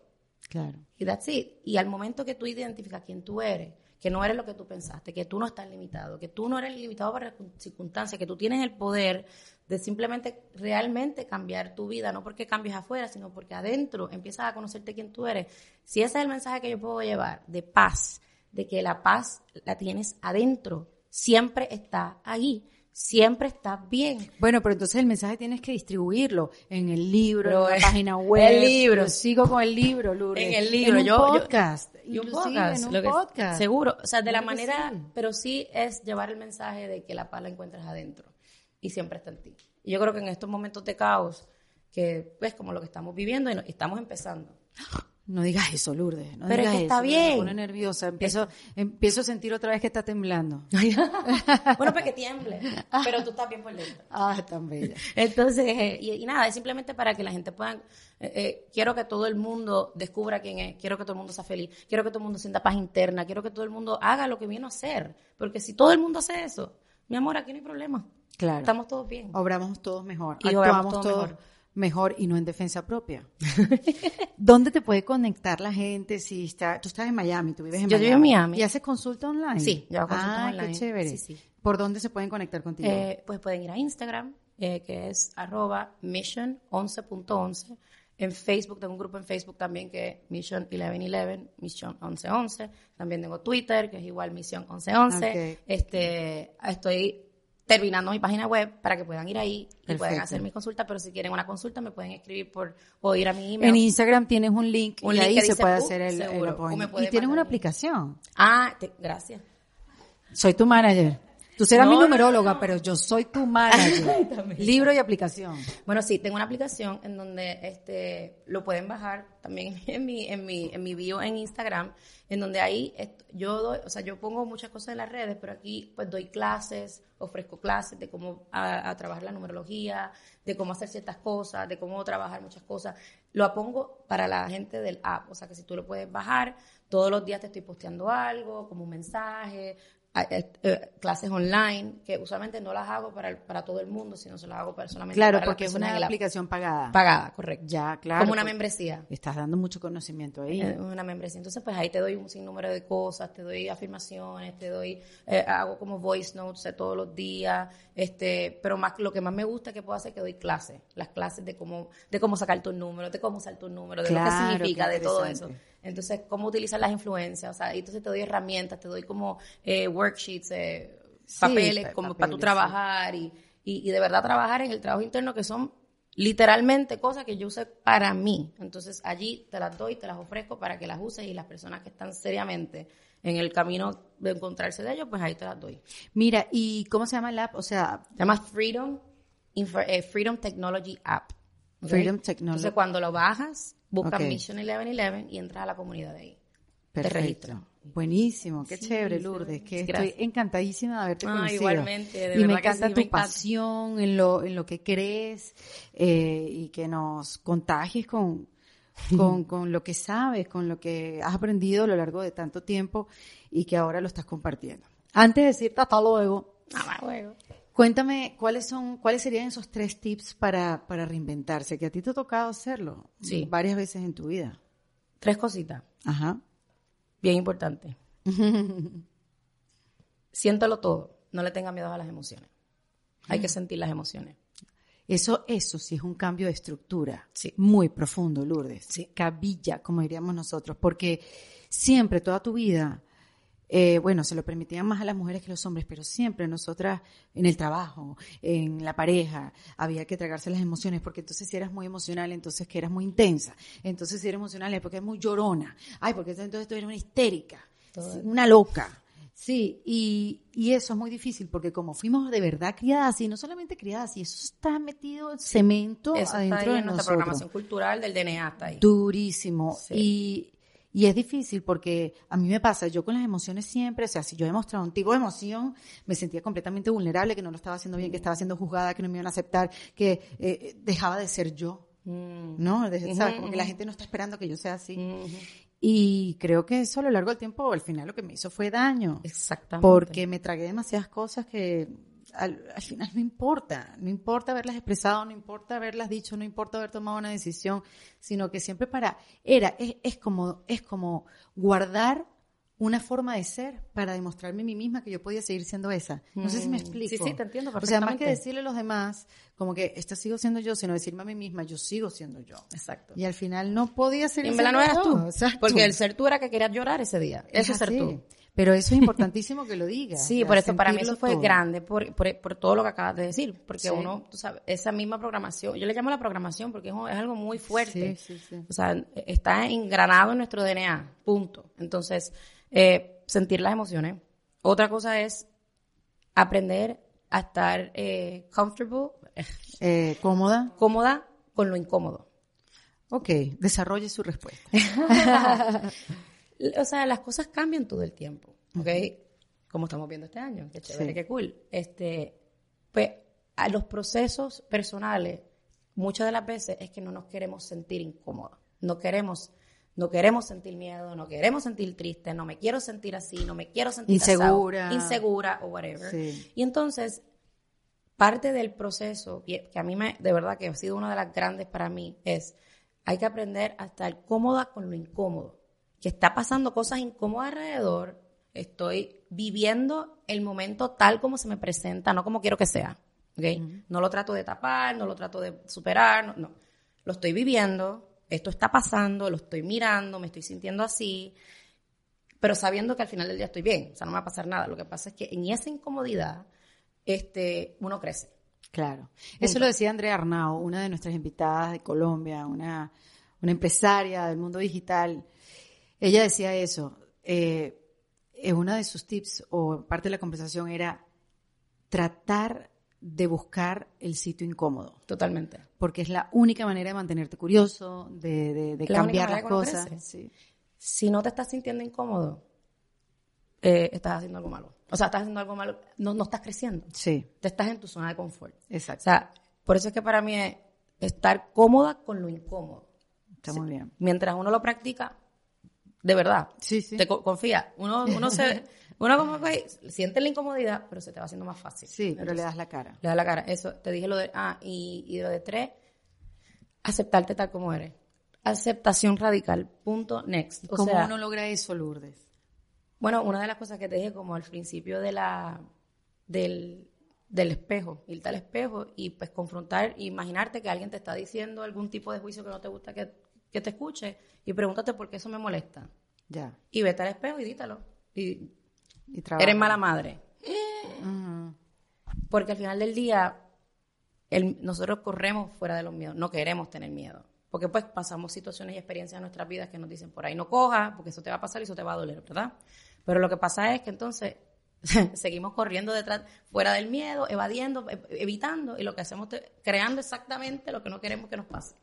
Claro. Y that's it. Y al momento que tú identificas quién tú eres, que no eres lo que tú pensaste, que tú no estás limitado, que tú no eres limitado por circunstancias, que tú tienes el poder de simplemente realmente cambiar tu vida, no porque cambies afuera, sino porque adentro empiezas a conocerte quién tú eres. Si ese es el mensaje que yo puedo llevar, de paz, de que la paz la tienes adentro, siempre está ahí siempre estás bien. Bueno, pero entonces el mensaje tienes que distribuirlo en el libro, en la página web. El libro. Yo sigo con el libro, Lourdes. En el libro. En un yo, podcast. un podcast. En un podcast. seguro. O sea, de la manera, pero sí es llevar el mensaje de que la paz la encuentras adentro y siempre está en ti. Y yo creo que en estos momentos de caos, que es como lo que estamos viviendo y estamos empezando. No digas eso, Lourdes. No Pero digas es que está eso, bien. Me pone nerviosa. Empiezo, empiezo a sentir otra vez que está temblando. <laughs> <laughs> bueno, pues que tiemble. Pero tú estás bien por dentro. Ah, tan bella. Entonces, eh, y, y, nada, es simplemente para que la gente pueda. Eh, eh, quiero que todo el mundo descubra quién es. Quiero que todo el mundo sea feliz. Quiero que todo el mundo sienta paz interna. Quiero que todo el mundo haga lo que viene a hacer. Porque si todo el mundo hace eso, mi amor, aquí no hay problema. Claro. Estamos todos bien. Obramos todos mejor. Y Actuamos todos mejor. Mejor y no en defensa propia. <laughs> ¿Dónde te puede conectar la gente si está, tú estás en Miami, tú vives en Yo Miami? vivo en Miami. ¿Y haces consulta online? Sí, yo hago consultas ah, online. qué chévere. Sí, sí. ¿Por dónde se pueden conectar contigo? Eh, pues pueden ir a Instagram, eh, que es arroba mission 11.11. En Facebook, tengo un grupo en Facebook también que es Mission 1111, Mission 1111. También tengo Twitter, que es igual Mission 1111. Ok. Este, estoy terminando mi página web para que puedan ir ahí y Perfecto. pueden hacer mi consulta, pero si quieren una consulta me pueden escribir por o ir a mi email. en Instagram tienes un link Un y link ahí que se dice puede book, hacer el, el appointment. Y tienes una aplicación. Ah, te- gracias. Soy tu manager. Tú serás No, mi numeróloga, no. pero yo soy tu manager. <laughs> Libro y aplicación. Bueno, sí, tengo una aplicación en donde este lo pueden bajar también <laughs> en mi en mi en mi bio en Instagram, en donde ahí yo doy, o sea, yo pongo muchas cosas en las redes, pero aquí pues doy clases, ofrezco clases de cómo a, a trabajar la numerología, de cómo hacer ciertas cosas, de cómo trabajar muchas cosas. Lo pongo para la gente del app, o sea, que si tú lo puedes bajar, todos los días te estoy posteando algo, como un mensaje, clases online, que usualmente no las hago para, el- para todo el mundo, sino se las hago personalmente Claro, para las porque es una la- aplicación pagada. pagada, correcto. Ya, claro. Como una porque membresía. Estás dando mucho conocimiento ahí. Eh, Una membresía. Entonces, pues ahí te doy un sinnúmero de cosas, te doy afirmaciones, te doy, eh, hago como voice notes de todos los días, este, pero más, lo que más me gusta que puedo hacer es que doy clases, las clases de cómo, de cómo sacar tus números, de cómo usar tus números, de lo Claro, que significa, de todo eso. Entonces, cómo utilizar las influencias, o sea, entonces te doy herramientas, te doy como eh, worksheets, eh, Sí, papeles, pa- como para sí. trabajar y, y, y de verdad trabajar en el trabajo interno que son literalmente cosas que yo usé para mí. Entonces allí te las doy, te las ofrezco para que las uses y las personas que están seriamente en el camino de encontrarse de ellos, pues ahí te las doy. Mira, ¿y cómo se llama el app? O sea, Se llama Freedom, Infor- eh, Freedom Technology App. Freedom Technology. Entonces cuando lo bajas, buscas Ok. Mission 1111 y entras a la comunidad de ahí. Te perfecto. registras. Buenísimo, qué Sí, chévere, Lourdes, que gracias. estoy encantadísima de haberte Ah, conocido. igualmente, de y verdad me que encanta sí, tu me encanta. pasión en lo, en lo que crees eh, y que nos contagies con, con, <laughs> con lo que sabes, con lo que has aprendido a lo largo de tanto tiempo y que ahora lo estás compartiendo. Antes de decirte hasta luego, Ah, bueno. Cuéntame cuáles son, cuáles serían esos tres tips para, para reinventarse, que a ti te ha tocado hacerlo Sí. varias veces en tu vida. Tres cositas, Ajá. bien importantes. <laughs> Siéntelo todo, no le tenga miedo a las emociones. Hay que sentir las emociones. Eso, eso sí es un cambio de estructura. Sí. Muy profundo, Lourdes. Sí. Cabilla, como diríamos nosotros. Porque siempre, toda tu vida, eh, bueno, se lo permitían más a las mujeres que a los hombres, pero siempre nosotras en el trabajo, en la pareja, había que tragarse las emociones, porque entonces si eras muy emocional, entonces que eras muy intensa, entonces si eras emocional es porque eres muy llorona, ay, porque entonces tú eres una histérica, una loca. Sí, y, y, eso es muy difícil porque como fuimos de verdad criadas así, no solamente criadas así, eso está metido en cemento adentro de nuestra programación cultural del DNA está ahí. Durísimo. Y, y es difícil porque a mí me pasa, yo con las emociones siempre, o sea, si yo he mostrado un tipo de emoción, me sentía completamente vulnerable, que no lo estaba haciendo bien, que estaba siendo juzgada, que no me iban a aceptar, que eh, dejaba de ser yo. Mm. ¿No? Como que la gente no está esperando que yo sea así. Y creo que eso a lo largo del tiempo, al final lo que me hizo fue daño. Exactamente. Porque me tragué demasiadas cosas que al, final no importa, no importa haberlas expresado, no importa haberlas dicho, no importa haber tomado una decisión, sino que siempre para, era, es, es como, es como guardar una forma de ser para demostrarme a mí misma que yo podía seguir siendo esa. No sé si me mm. explico. Sí, sí, te entiendo perfectamente. O sea, más que decirle a los demás, como que esta sigo siendo yo, sino decirme a mí misma, yo sigo siendo yo. Exacto. Y al final no podía ser En verdad no eras tú. Porque el ser tú era que querías llorar ese día. Eso es ser tú. Pero eso es importantísimo que lo digas. Sí, por eso para mí eso fue grande, por, por, todo lo que acabas de decir. Porque uno, tú sabes, esa misma programación, yo le llamo la programación porque es, algo muy fuerte. Sí, sí, o sea, está engranado en nuestro DNA, punto. Entonces, eh, sentir las emociones. Otra cosa es aprender a estar eh, comfortable. Eh, cómoda. Cómoda con lo incómodo. Ok, desarrolle su respuesta. <laughs> o sea, las cosas cambian todo el tiempo, ¿ok? Como estamos viendo este año, qué chévere, qué cool. Este, pues, a los procesos personales, muchas de las veces es que no nos queremos sentir incómodos, no queremos, no queremos sentir miedo, no queremos sentir triste, no me quiero sentir así, no me quiero sentir insegura, insegura o whatever. Y entonces, parte del proceso, que a mí me, de verdad que ha sido una de las grandes para mí, es hay que aprender a estar cómoda con lo incómodo que está pasando cosas incómodas alrededor, estoy viviendo el momento tal como se me presenta, no como quiero que sea. ¿okay? No lo trato de tapar, no lo trato de superar, no, no. Lo estoy viviendo, esto está pasando, lo estoy mirando, me estoy sintiendo así, pero sabiendo que al final del día estoy bien, o sea, no me va a pasar nada. Lo que pasa es que en esa incomodidad este, uno crece. Claro. Eso lo decía Andrea Arnau, una de nuestras invitadas de Colombia, una, una empresaria del mundo digital ella decía eso. Eh, una de sus tips o parte de la conversación era tratar de buscar el sitio incómodo. Totalmente. Porque es la única manera de mantenerte curioso, de, cambiar las cosas. Si no te estás sintiendo incómodo, eh, estás haciendo algo malo. O sea, estás haciendo algo malo, no, no estás creciendo. Sí. Te estás en tu zona de confort. Exacto. O sea, por eso es que para mí es estar cómoda con lo incómodo. Está muy bien. Mientras uno lo practica, de verdad. Sí, sí. Te confía. Uno, uno se, <laughs> uno como que siente la incomodidad, pero se te va haciendo más fácil. Sí, pero le das la cara. Le das la cara. Eso, te dije lo de, ah, y, y lo de tres, aceptarte tal como eres. Aceptación radical. Punto next. O ¿Cómo uno logra eso, Lourdes? Bueno, una de las cosas que te dije como al principio de la, del, del espejo, irte al espejo y pues confrontar, imaginarte que alguien te está diciendo algún tipo de juicio que no te gusta que, que te escuche y pregúntate por qué eso me molesta. Ya. Y vete al espejo y dítalo. Y, eres mala madre. Porque al final del día, nosotros corremos fuera de los miedos, no queremos tener miedo. Porque pues pasamos situaciones y experiencias en nuestras vidas que nos dicen por ahí no coja, porque eso te va a pasar y eso te va a doler, ¿verdad? Pero lo que pasa es que entonces <laughs> seguimos corriendo detrás, fuera del miedo, evadiendo, evitando, y lo que hacemos es creando exactamente lo que no queremos que nos pase.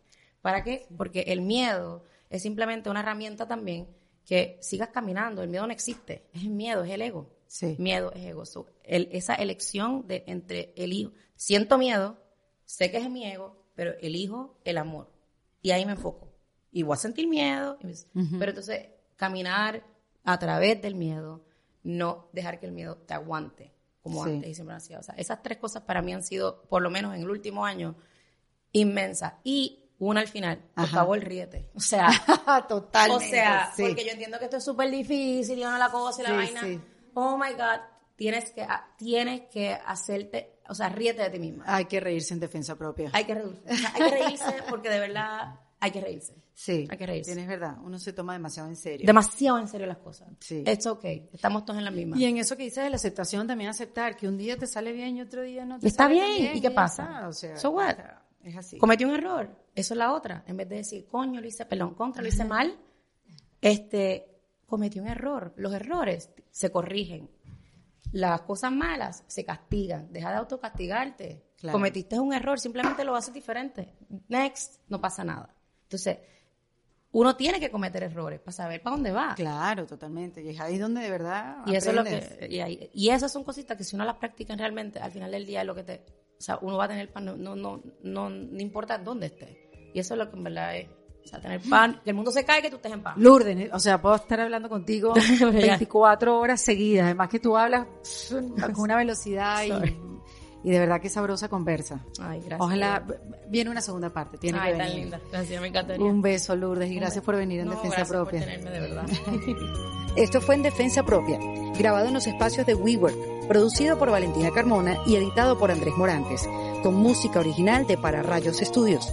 ¿Para qué? Porque el miedo es simplemente una herramienta también que sigas caminando. El miedo no existe. <laughs> Es el miedo, es el ego. Sí. Miedo es ego. esa elección de entre el hijo. Siento miedo, sé que es mi ego, pero elijo el amor. Y ahí me enfoco. Y voy a sentir miedo. Pero entonces, caminar a través del miedo, no dejar que el miedo te aguante, como antes y siempre han sido. O sea, esas tres cosas para mí han sido, por lo menos en el último año, inmensas. Y una al final, por favor, ríete. O sea, <laughs> totalmente. O sea, porque yo entiendo que esto es súper difícil y no la cosa y la vaina. Oh my God, tienes que, ah, tienes que hacerte, o sea, ríete de ti misma. Hay que reírse en defensa propia. Hay que, hay que reírse porque de verdad hay que reírse. Sí, Hay que reírse. tienes verdad. Uno se toma demasiado en serio. Demasiado en serio las cosas. Sí. It's okay. Estamos todos en la misma. Y en eso que dices de la aceptación, también aceptar que un día te sale bien y otro día no te Está sale bien, tan ¿y qué pasa? está, O sea, So what? es así. Cometí un error. Eso es la otra. En vez de decir, coño, lo hice, perdón, contra, lo hice mal, este, cometí un error. Los errores se corrigen. Las cosas malas se castigan. Deja de autocastigarte. Claro. Cometiste un error, simplemente lo haces diferente. Next, no pasa nada. Entonces, uno tiene que cometer errores para saber para dónde va. Claro, totalmente. Y es ahí donde de verdad Y eso es lo que y, ahí- y esas son cositas que si uno las practica realmente, al final del día es lo que te, o sea, uno va a tener no, no, no, no, no importa dónde esté. Y eso es lo que en verdad es, o sea, tener pan, que el mundo se cae, que tú estés en paz. Lourdes, o sea, puedo estar hablando contigo <laughs> Ya. 24 horas seguidas. Además que tú hablas <laughs> con una velocidad y, y de verdad que sabrosa conversa. Ay, gracias. Ojalá viene una segunda parte. Tiene Ay, que tan linda. Gracias, me encantaría. Un beso, Lourdes, y gracias por venir en No, Defensa gracias Propia. por tenerme, de verdad. <laughs> Esto fue en Defensa Propia, grabado en los espacios de WeWork, producido por Valentina Carmona y editado por Andrés Morantes, con música original de Para Rayos Estudios.